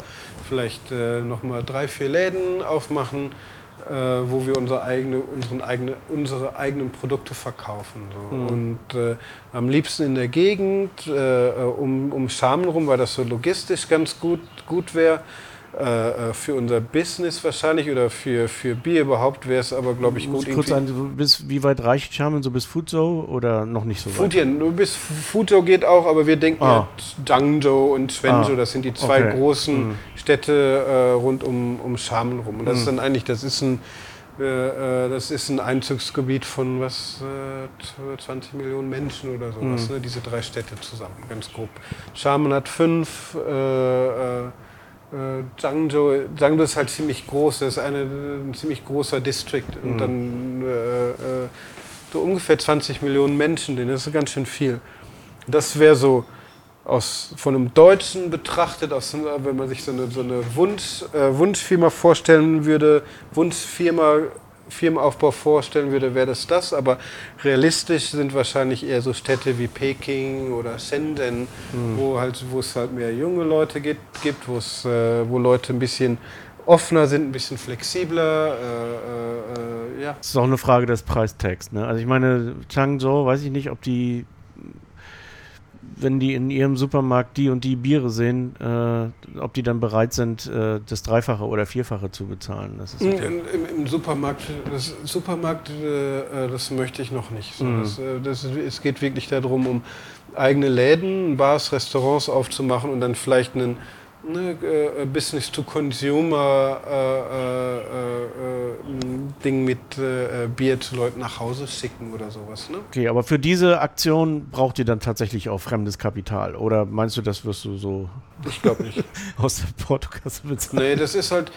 vielleicht äh, nochmal drei, vier Läden aufmachen äh, wo wir unsere, eigene, unseren eigene, unsere eigenen Produkte verkaufen. So. Mhm. Und äh, am liebsten in der Gegend, äh, um, um Schamen rum, weil das so logistisch ganz gut, gut wäre. Äh, äh, für unser Business wahrscheinlich oder für, für Bier überhaupt wäre es aber, glaube ich, gut. Kurz an, bis, wie weit reicht Charmen so bis Fuzo oder noch nicht so weit? Nur bis Fuzo geht auch, aber wir denken ah. ja Dangzhou und Quenzhou, ah. das sind die zwei okay. großen mhm. Städte äh, rund um, um Xiamen rum. Und das mhm. ist dann eigentlich, das ist ein äh, äh das ist ein Einzugsgebiet von was, äh, 20 Millionen Menschen oder sowas, mhm. ne? diese drei Städte zusammen, ganz grob. Xiamen hat fünf, äh, äh äh, Zhangzhou, Zhangzhou ist halt ziemlich groß, das ist eine, ein ziemlich großer District und mhm. dann äh, äh so ungefähr 20 Millionen Menschen, das ist ganz schön viel. Das wäre so aus, von einem Deutschen betrachtet, aus, wenn man sich so eine, so eine Wunsch, äh, Wunschfirma vorstellen würde, Wunschfirma Firmenaufbau vorstellen würde, wäre das das. Aber realistisch sind wahrscheinlich eher so Städte wie Peking oder Shenzhen, mhm. wo, halt, wo es halt mehr junge Leute gibt, gibt wo's, äh, wo Leute ein bisschen offener sind, ein bisschen flexibler. Äh, äh, äh ja. Das ist auch eine Frage des Preistags. Ne? Also ich meine, Changzhou, weiß ich nicht, ob die wenn die in ihrem Supermarkt die und die Biere sehen, äh, ob die dann bereit sind, äh, das Dreifache oder Vierfache zu bezahlen. Das ist okay. Im, im, Im, Supermarkt, das Supermarkt, äh, das möchte ich noch nicht. So, mhm. das, äh, das, es geht wirklich darum, um eigene Läden, Bars, Restaurants aufzumachen und dann vielleicht einen ne, äh, Business to Consumer äh, äh, äh Ding mit äh, Bier zu Leuten nach Hause schicken oder sowas. Ne? Okay, aber für diese Aktion braucht ihr dann tatsächlich auch fremdes Kapital oder meinst du, das wirst du so? Ich glaube nicht. [laughs] aus der Portokasse bezahlen? Nee, das ist halt.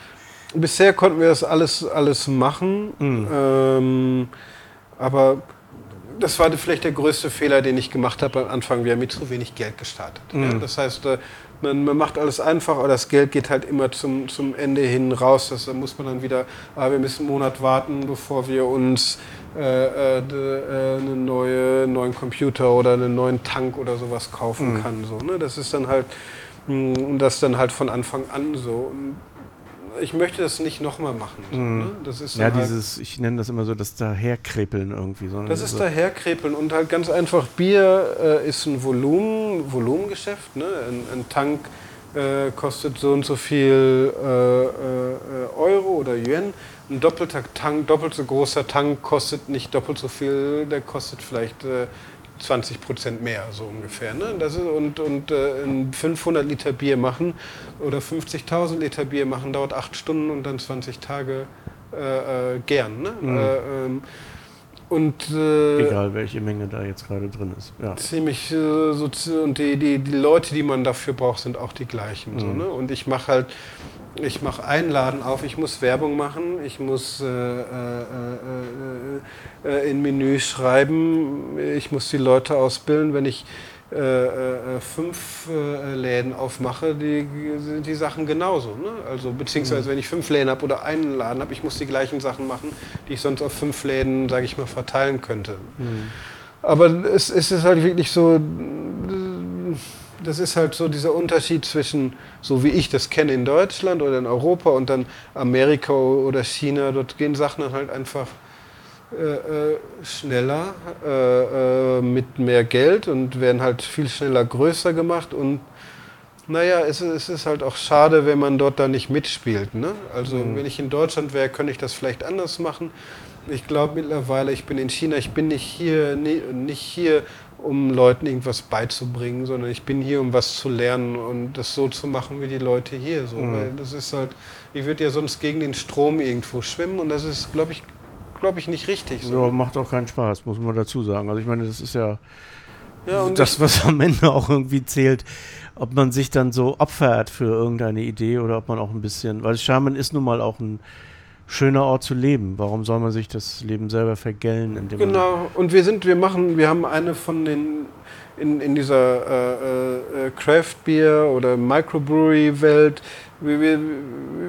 Bisher konnten wir das alles, alles machen, mhm. ähm, aber das war vielleicht der größte Fehler, den ich gemacht habe am Anfang. Wir haben mit zu wenig Geld gestartet. Mhm. Ja? Das heißt, man, man, macht alles einfach, aber das Geld geht halt immer zum, zum Ende hin raus. Das, da muss man dann wieder, ah, wir müssen einen Monat warten, bevor wir uns äh, äh, äh einen neue, neuen Computer oder einen neuen Tank oder sowas kaufen mhm. kann. So, ne? Das ist dann halt, mh, mm, das dann halt von Anfang an so. Und ich möchte das nicht nochmal machen. Mhm. ne? das ist ja, halt dieses, ich nenne das immer so, das Daherkrepeln irgendwie. So, das ist so Daherkrepeln und halt ganz einfach, Bier äh, ist ein Volumen, Volumengeschäft. Ne? Ein, ein Tank äh, kostet so und so viel äh, äh Euro oder Yuan. Ein doppelter Tank, doppelt so großer Tank kostet nicht doppelt so viel, der kostet vielleicht äh, 20 Prozent mehr, so ungefähr. Ne? Das ist, und und äh, 500 Liter Bier machen oder 50.000 Liter Bier machen dauert 8 Stunden und dann 20 Tage äh, äh, gern. Ne? Mhm. Äh, ähm, und, äh, Egal, welche Menge da jetzt gerade drin ist. Ja. Ziemlich äh, so, und die, die, die Leute, die man dafür braucht, sind auch die gleichen. Mhm. So, ne? Und ich mache halt ich mache einen Laden auf, ich muss Werbung machen, ich muss äh, äh, äh, äh in Menü schreiben, ich muss die Leute ausbilden. Wenn ich äh, äh, fünf Läden aufmache, die, sind die Sachen genauso. Ne? Also beziehungsweise mhm. wenn ich fünf Läden habe oder einen Laden habe, ich muss die gleichen Sachen machen, die ich sonst auf fünf Läden, sage ich mal, verteilen könnte. Mhm. Aber es, es ist halt wirklich so das ist halt so dieser Unterschied zwischen, so wie ich das kenne in Deutschland oder in Europa und dann Amerika oder China. Dort gehen Sachen dann halt einfach äh, äh, schneller, äh, äh, mit mehr Geld und werden halt viel schneller größer gemacht. Und naja, es, es ist halt auch schade, wenn man dort da nicht mitspielt. Ne? Also mhm. wenn ich in Deutschland wäre, könnte ich das vielleicht anders machen. Ich glaube mittlerweile, ich bin in China, ich bin nicht hier, nicht hier um Leuten irgendwas beizubringen, sondern ich bin hier, um was zu lernen und das so zu machen wie die Leute hier. So. Mhm. Weil das ist halt, ich würde ja sonst gegen den Strom irgendwo schwimmen und das ist, glaube ich, glaube ich, nicht richtig. So. Ja, macht auch keinen Spaß, muss man dazu sagen. Also ich meine, das ist ja, ja das, was am Ende auch irgendwie zählt, ob man sich dann so opfert für irgendeine Idee oder ob man auch ein bisschen, weil Schaman ist nun mal auch ein schöner Ort zu leben. Warum soll man sich das Leben selber vergällen? genau, und wir sind, wir machen, wir haben eine von den in, in dieser äh, äh, Craft Beer oder Microbrewery Welt. Wir, wir,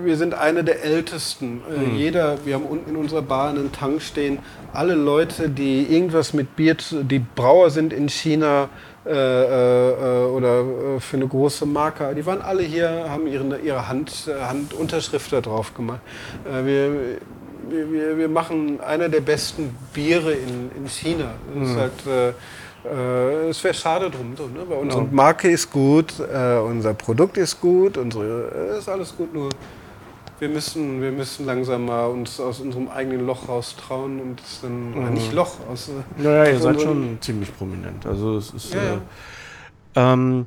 wir sind eine der ältesten. Äh, mhm. Jeder, wir haben unten in unserer Bar einen Tank stehen. Alle Leute, die irgendwas mit Bier, die Brauer sind in China, äh, äh, oder äh, für eine große Marke. Die waren alle hier, haben ihre, ihre Hand, Handunterschrift da drauf gemacht. wir, wir, wir machen einer der besten Biere in, in China. Das mhm. halt, äh, es wäre schade drum, so, ne? weil unsere ja. Marke ist gut, äh, unser Produkt ist gut, unsere äh, ist alles gut, nur wir müssen, wir müssen langsam mal uns aus unserem eigenen Loch raustrauen und es dann mhm. nicht Loch aus. Naja, aus ihr seid schon ziemlich prominent. Also es ist. Ja, ja. Äh, ähm,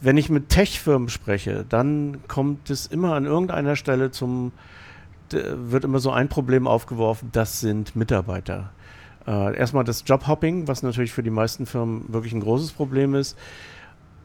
wenn ich mit Tech-Firmen spreche, dann kommt es immer an irgendeiner Stelle zum, wird immer so ein Problem aufgeworfen, das sind Mitarbeiter. Äh, erstmal das Jobhopping, was natürlich für die meisten Firmen wirklich ein großes Problem ist,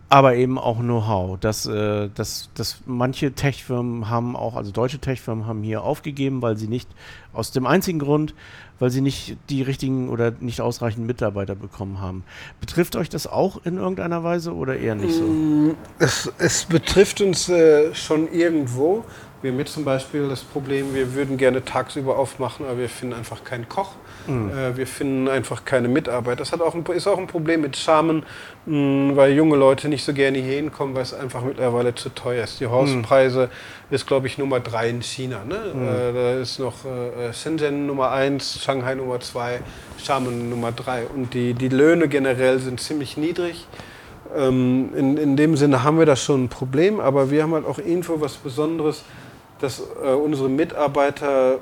aber eben auch Know-how. Dass, äh, dass, dass manche Tech-Firmen haben auch, also deutsche Tech-Firmen haben hier aufgegeben, weil sie nicht, aus dem einzigen Grund, weil sie nicht die richtigen oder nicht ausreichend Mitarbeiter bekommen haben. Betrifft euch das auch in irgendeiner Weise oder eher nicht so? Mm, es, es betrifft uns äh, schon irgendwo. Wir haben jetzt zum Beispiel das Problem, wir würden gerne tagsüber aufmachen, aber wir finden einfach keinen Koch. Mhm. Äh, wir finden einfach keine Mitarbeit. Das hat auch ein, ist auch ein Problem mit Schamen, mh, weil junge Leute nicht so gerne hier hinkommen, weil es einfach mittlerweile zu teuer ist. Die Hauspreise mhm. ist, glaube ich, Nummer drei in China. Ne? Mhm. Äh, da ist noch äh, Shenzhen Nummer eins, Shanghai Nummer zwei, Xiamen Nummer drei. Und die, die Löhne generell sind ziemlich niedrig. Ähm, in, in dem Sinne haben wir da schon ein Problem, aber wir haben halt auch irgendwo was Besonderes, dass äh, unsere Mitarbeiter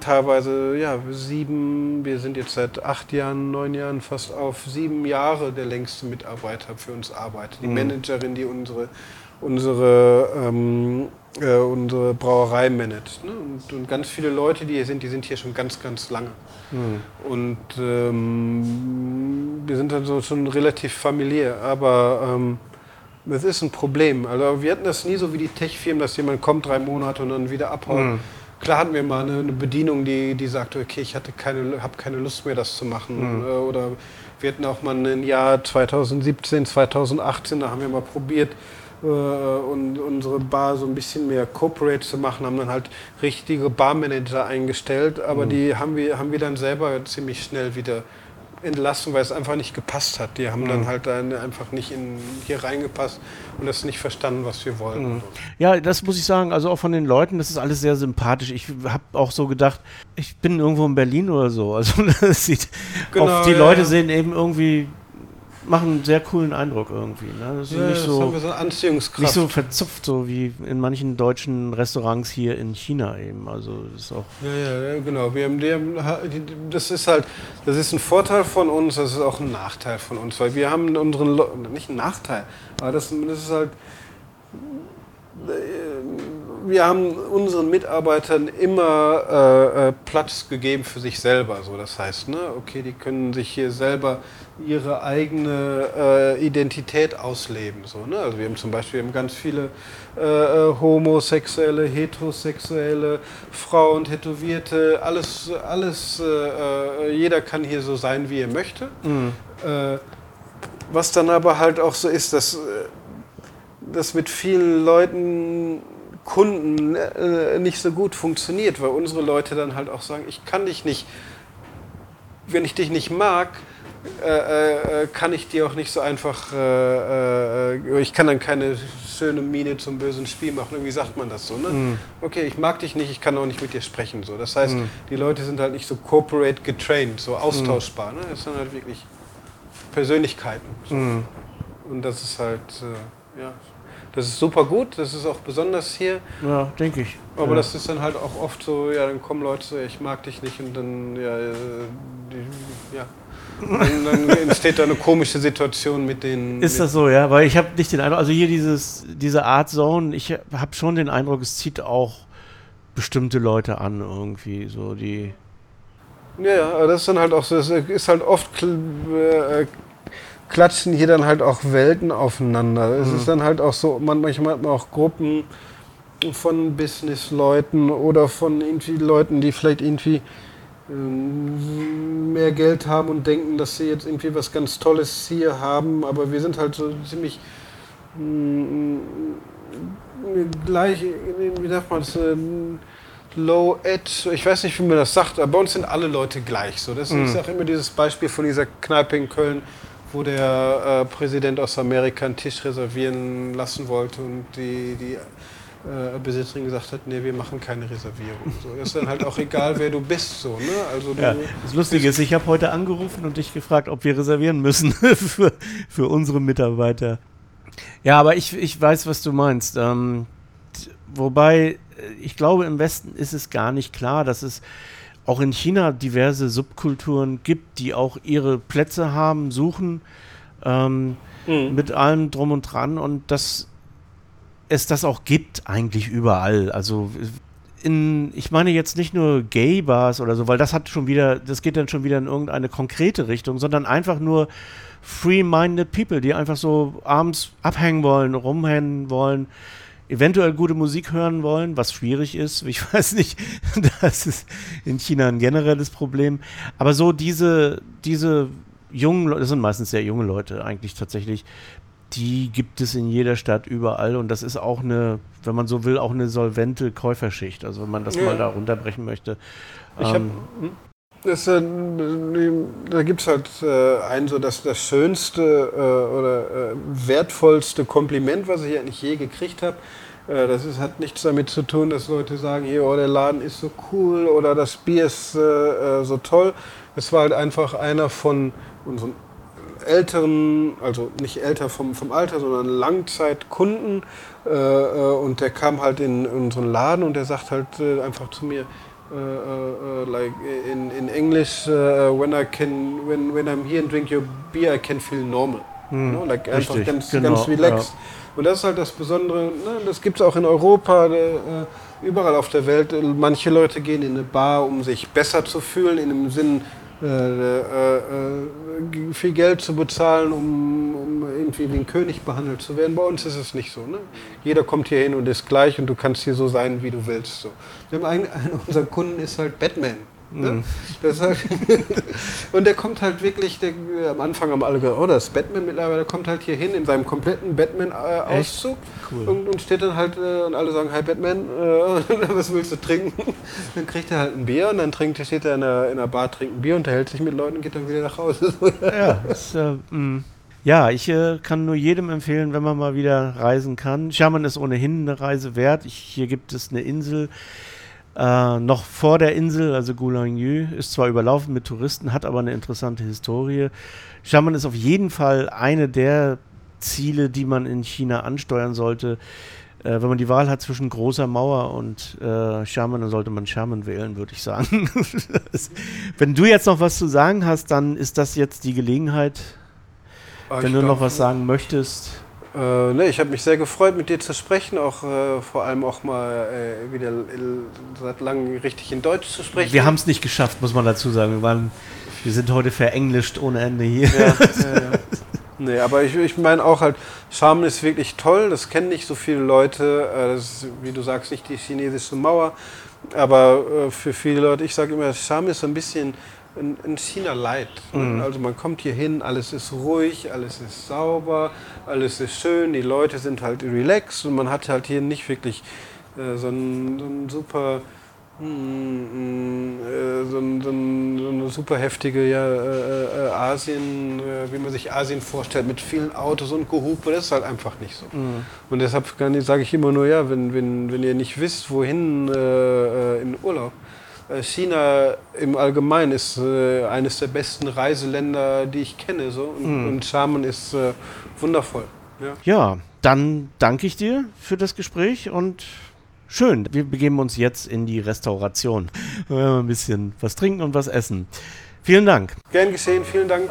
teilweise ja, sieben, wir sind jetzt seit acht Jahren, neun Jahren fast auf sieben Jahre der längste Mitarbeiter für uns arbeitet. Die mhm. Managerin, die unsere, unsere, ähm, äh, unsere Brauerei managt. Ne? Und, und, ganz viele Leute, die hier sind, die sind hier schon ganz, ganz lange. Mhm. Und ähm, wir sind dann so schon relativ familiär, aber ähm, das ist ein Problem. Also wir hatten das nie so wie die Tech-Firmen, dass jemand kommt drei Monate und dann wieder abhaut. Mhm Klar hatten wir mal eine, eine Bedienung, die, die sagte, okay, ich hatte keine, habe keine Lust mehr, das zu machen. Mhm. Oder wir hatten auch mal ein Jahr 2017, 2018, da haben wir mal probiert, äh, und unsere Bar so ein bisschen mehr corporate zu machen, haben dann halt richtige Barmanager eingestellt, aber mhm. die haben wir, haben wir dann selber ziemlich schnell wieder entlassen, weil es einfach nicht gepasst hat. Die haben mhm. dann halt dann einfach nicht in, hier reingepasst und das nicht verstanden, was wir wollen. Mhm. Ja, das muss ich sagen, also auch von den Leuten, das ist alles sehr sympathisch. Ich habe auch so gedacht, ich bin irgendwo in Berlin oder so. [laughs] Also das sieht, genau, die ja, Leute sehen eben irgendwie machen einen sehr coolen Eindruck irgendwie. Ne? Das ist ja, nicht so, so Anziehungskraft. Nicht so verzupft, so wie in manchen deutschen Restaurants hier in China eben. Also das ist auch. Ja, ja, genau. Wir haben, wir haben, das ist halt, das ist ein Vorteil von uns, das ist auch ein Nachteil von uns, weil wir haben unseren, Le nicht ein Nachteil, aber das, das ist halt wir haben unseren Mitarbeitern immer äh, äh, Platz gegeben für sich selber. So, das heißt, ne, okay, die können sich hier selber ihre eigene äh, Identität ausleben. So, ne? Also wir haben zum Beispiel haben ganz viele äh, äh homosexuelle, heterosexuelle, Frauen, Tätowierte, alles, alles, äh, jeder kann hier so sein, wie er möchte. Mhm. was dann aber halt auch so ist, dass das mit vielen Leuten Kunden äh, nicht so gut funktioniert, weil unsere Leute dann halt auch sagen, ich kann dich nicht, wenn ich dich nicht mag, äh, äh, kann ich dir auch nicht so einfach, äh, äh, ich kann dann keine schöne Miene zum bösen Spiel machen. Wie sagt man das so? Ne? Mm. Okay, ich mag dich nicht, ich kann auch nicht mit dir sprechen. So. Das heißt, mm. die Leute sind halt nicht so corporate getrained, so austauschbar. Mm. Ne? Das sind halt wirklich Persönlichkeiten. So. Mhm. Und das ist halt, äh, ja, Das ist super gut, das ist auch besonders hier. Ja, denke ich. Aber ja. das ist dann halt auch oft so, ja, dann kommen Leute so, ich mag dich nicht und dann, ja, äh, die, ja. Dann, dann [laughs] entsteht da eine komische Situation mit den. Ist das so, ja? Weil ich habe nicht den Eindruck, also hier dieses, diese Art Zone, ich habe schon den Eindruck, es zieht auch bestimmte Leute an irgendwie, so die. Ja, ja, aber das ist dann halt auch so, es ist halt oft äh, klatschen hier dann halt auch Welten aufeinander. Es Mhm. ist dann halt auch so, man, manchmal hat man auch Gruppen von Businessleuten oder von irgendwie Leuten, die vielleicht irgendwie ähm, mehr Geld haben und denken, dass sie jetzt irgendwie was ganz Tolles hier haben, aber wir sind halt so ziemlich mm, gleich, wie sagt man das, äh, Low Edge, ich weiß nicht, wie man das sagt, aber bei uns sind alle Leute gleich. So. Das ist auch immer dieses Beispiel von dieser Kneipe in Köln, wo der äh, Präsident aus Amerika einen Tisch reservieren lassen wollte und die, die äh, Besitzerin gesagt hat, nee, wir machen keine Reservierung. So. Ist dann halt auch egal, wer du bist. So, ne? also du, Ja, das Lustige ist, ich habe heute angerufen und dich gefragt, ob wir reservieren müssen [laughs] für, für unsere Mitarbeiter. Ja, aber ich, ich weiß, was du meinst. Ähm, wobei, äh, ich glaube, im Westen ist es gar nicht klar, dass es auch in China diverse Subkulturen gibt, die auch ihre Plätze haben, suchen, ähm, Mhm. mit allem drum und dran und dass es das auch gibt eigentlich überall. Also in, ich meine jetzt nicht nur Gay-Bars oder so, weil das hat schon wieder, das geht dann schon wieder in irgendeine konkrete Richtung, sondern einfach nur free-minded people, die einfach so abends abhängen wollen, rumhängen wollen, eventuell gute Musik hören wollen, was schwierig ist. Ich [laughs] weiß nicht, das ist in China ein generelles Problem. Aber so diese, diese jungen Leute, das sind meistens sehr junge Leute eigentlich tatsächlich, die gibt es in jeder Stadt überall und das ist auch eine, wenn man so will, auch eine solvente Käuferschicht. Also wenn man das Ja. mal da runterbrechen möchte. Ich Ähm, das, äh, da gibt es halt äh, ein so das, das schönste äh, oder äh, wertvollste Kompliment, was ich eigentlich je gekriegt habe. Äh, das ist, hat nichts damit zu tun, dass Leute sagen, hier, oh, der Laden ist so cool oder das Bier ist äh, so toll. Es war halt einfach einer von unseren älteren, also nicht älter vom, vom Alter, sondern Langzeitkunden. Und der kam halt in unseren Laden und der sagt halt einfach zu mir, äh, äh, äh, like in, in English, uh, when I can, when, when I'm here and drink your beer, I can feel normal. Hm, Ne? Like einfach richtig, ganz, genau, ganz relaxed. Und das ist halt das Besondere, ne? das gibt es auch in Europa, äh, überall auf der Welt. Manche Leute gehen in eine Bar, um sich besser zu fühlen, in dem Sinn, äh, äh, äh, viel Geld zu bezahlen, um, um irgendwie wie ein König behandelt zu werden. Bei uns ist es nicht so. Ne? Jeder kommt hier hin und ist gleich und du kannst hier so sein, wie du willst. So. Wir haben einen, einer [laughs] unserer Kunden ist halt Batman. Ne? Das ist halt [laughs] und der kommt halt wirklich, der, am Anfang haben alle gesagt, oh, das ist Batman mittlerweile, der kommt halt hier hin in seinem kompletten Batman-Auszug Cool. und, und steht dann halt äh, und alle sagen, hi Batman, äh, [laughs] was willst du trinken? Dann kriegt er halt ein Bier und dann trinkt, steht er in der, in der Bar, trinkt ein Bier, unterhält sich mit Leuten und geht dann wieder nach Hause. [laughs] Ja, ist, äh, mh. ja ich äh, kann nur jedem empfehlen, wenn man mal wieder reisen kann. Xiamen ist ohnehin eine Reise wert. Ich, hier gibt es eine Insel. Äh, noch vor der Insel, also Gulangyu, ist zwar überlaufen mit Touristen, hat aber eine interessante Historie. Xiamen ist auf jeden Fall eine der Ziele, die man in China ansteuern sollte. Äh, wenn man die Wahl hat zwischen großer Mauer und äh, Xiamen, dann sollte man Xiamen wählen, würde ich sagen. [laughs] Wenn du jetzt noch was zu sagen hast, dann ist das jetzt die Gelegenheit. Wenn ich du noch was sagen möchtest. Äh, ne, ich habe mich sehr gefreut, mit dir zu sprechen, auch äh, vor allem auch mal äh, wieder seit langem richtig in Deutsch zu sprechen. Wir haben es nicht geschafft, muss man dazu sagen. Wir, waren, wir sind heute verenglischt ohne Ende hier. Ja, ja, [laughs] ja. Nee, aber ich, ich meine auch halt, Charme ist wirklich toll, das kennen nicht so viele Leute. äh, Das ist, wie du sagst, nicht die chinesische Mauer. Aber äh, für viele Leute, ich sage immer, Charme ist so ein bisschen ein, ein China Light. Mhm. Also man kommt hier hin, alles ist ruhig, alles ist sauber, alles ist schön, die Leute sind halt relaxed und man hat halt hier nicht wirklich äh, so, ein, so ein super hm, äh, so, ein, so, ein, so eine super heftige ja, äh, äh, Asien, äh, wie man sich Asien vorstellt, mit vielen Autos und Gehupe, das ist halt einfach nicht so. Und deshalb sage ich immer nur, ja, wenn, wenn, wenn ihr nicht wisst, wohin äh, in Urlaub, China im Allgemeinen ist äh, eines der besten Reiseländer, die ich kenne. So. Und, und Xiamen ist äh, wundervoll. Ja. ja, dann danke ich dir für das Gespräch und schön. Wir begeben uns jetzt in die Restauration. [laughs] ein bisschen was trinken und was essen. Vielen Dank. Gern geschehen, vielen Dank.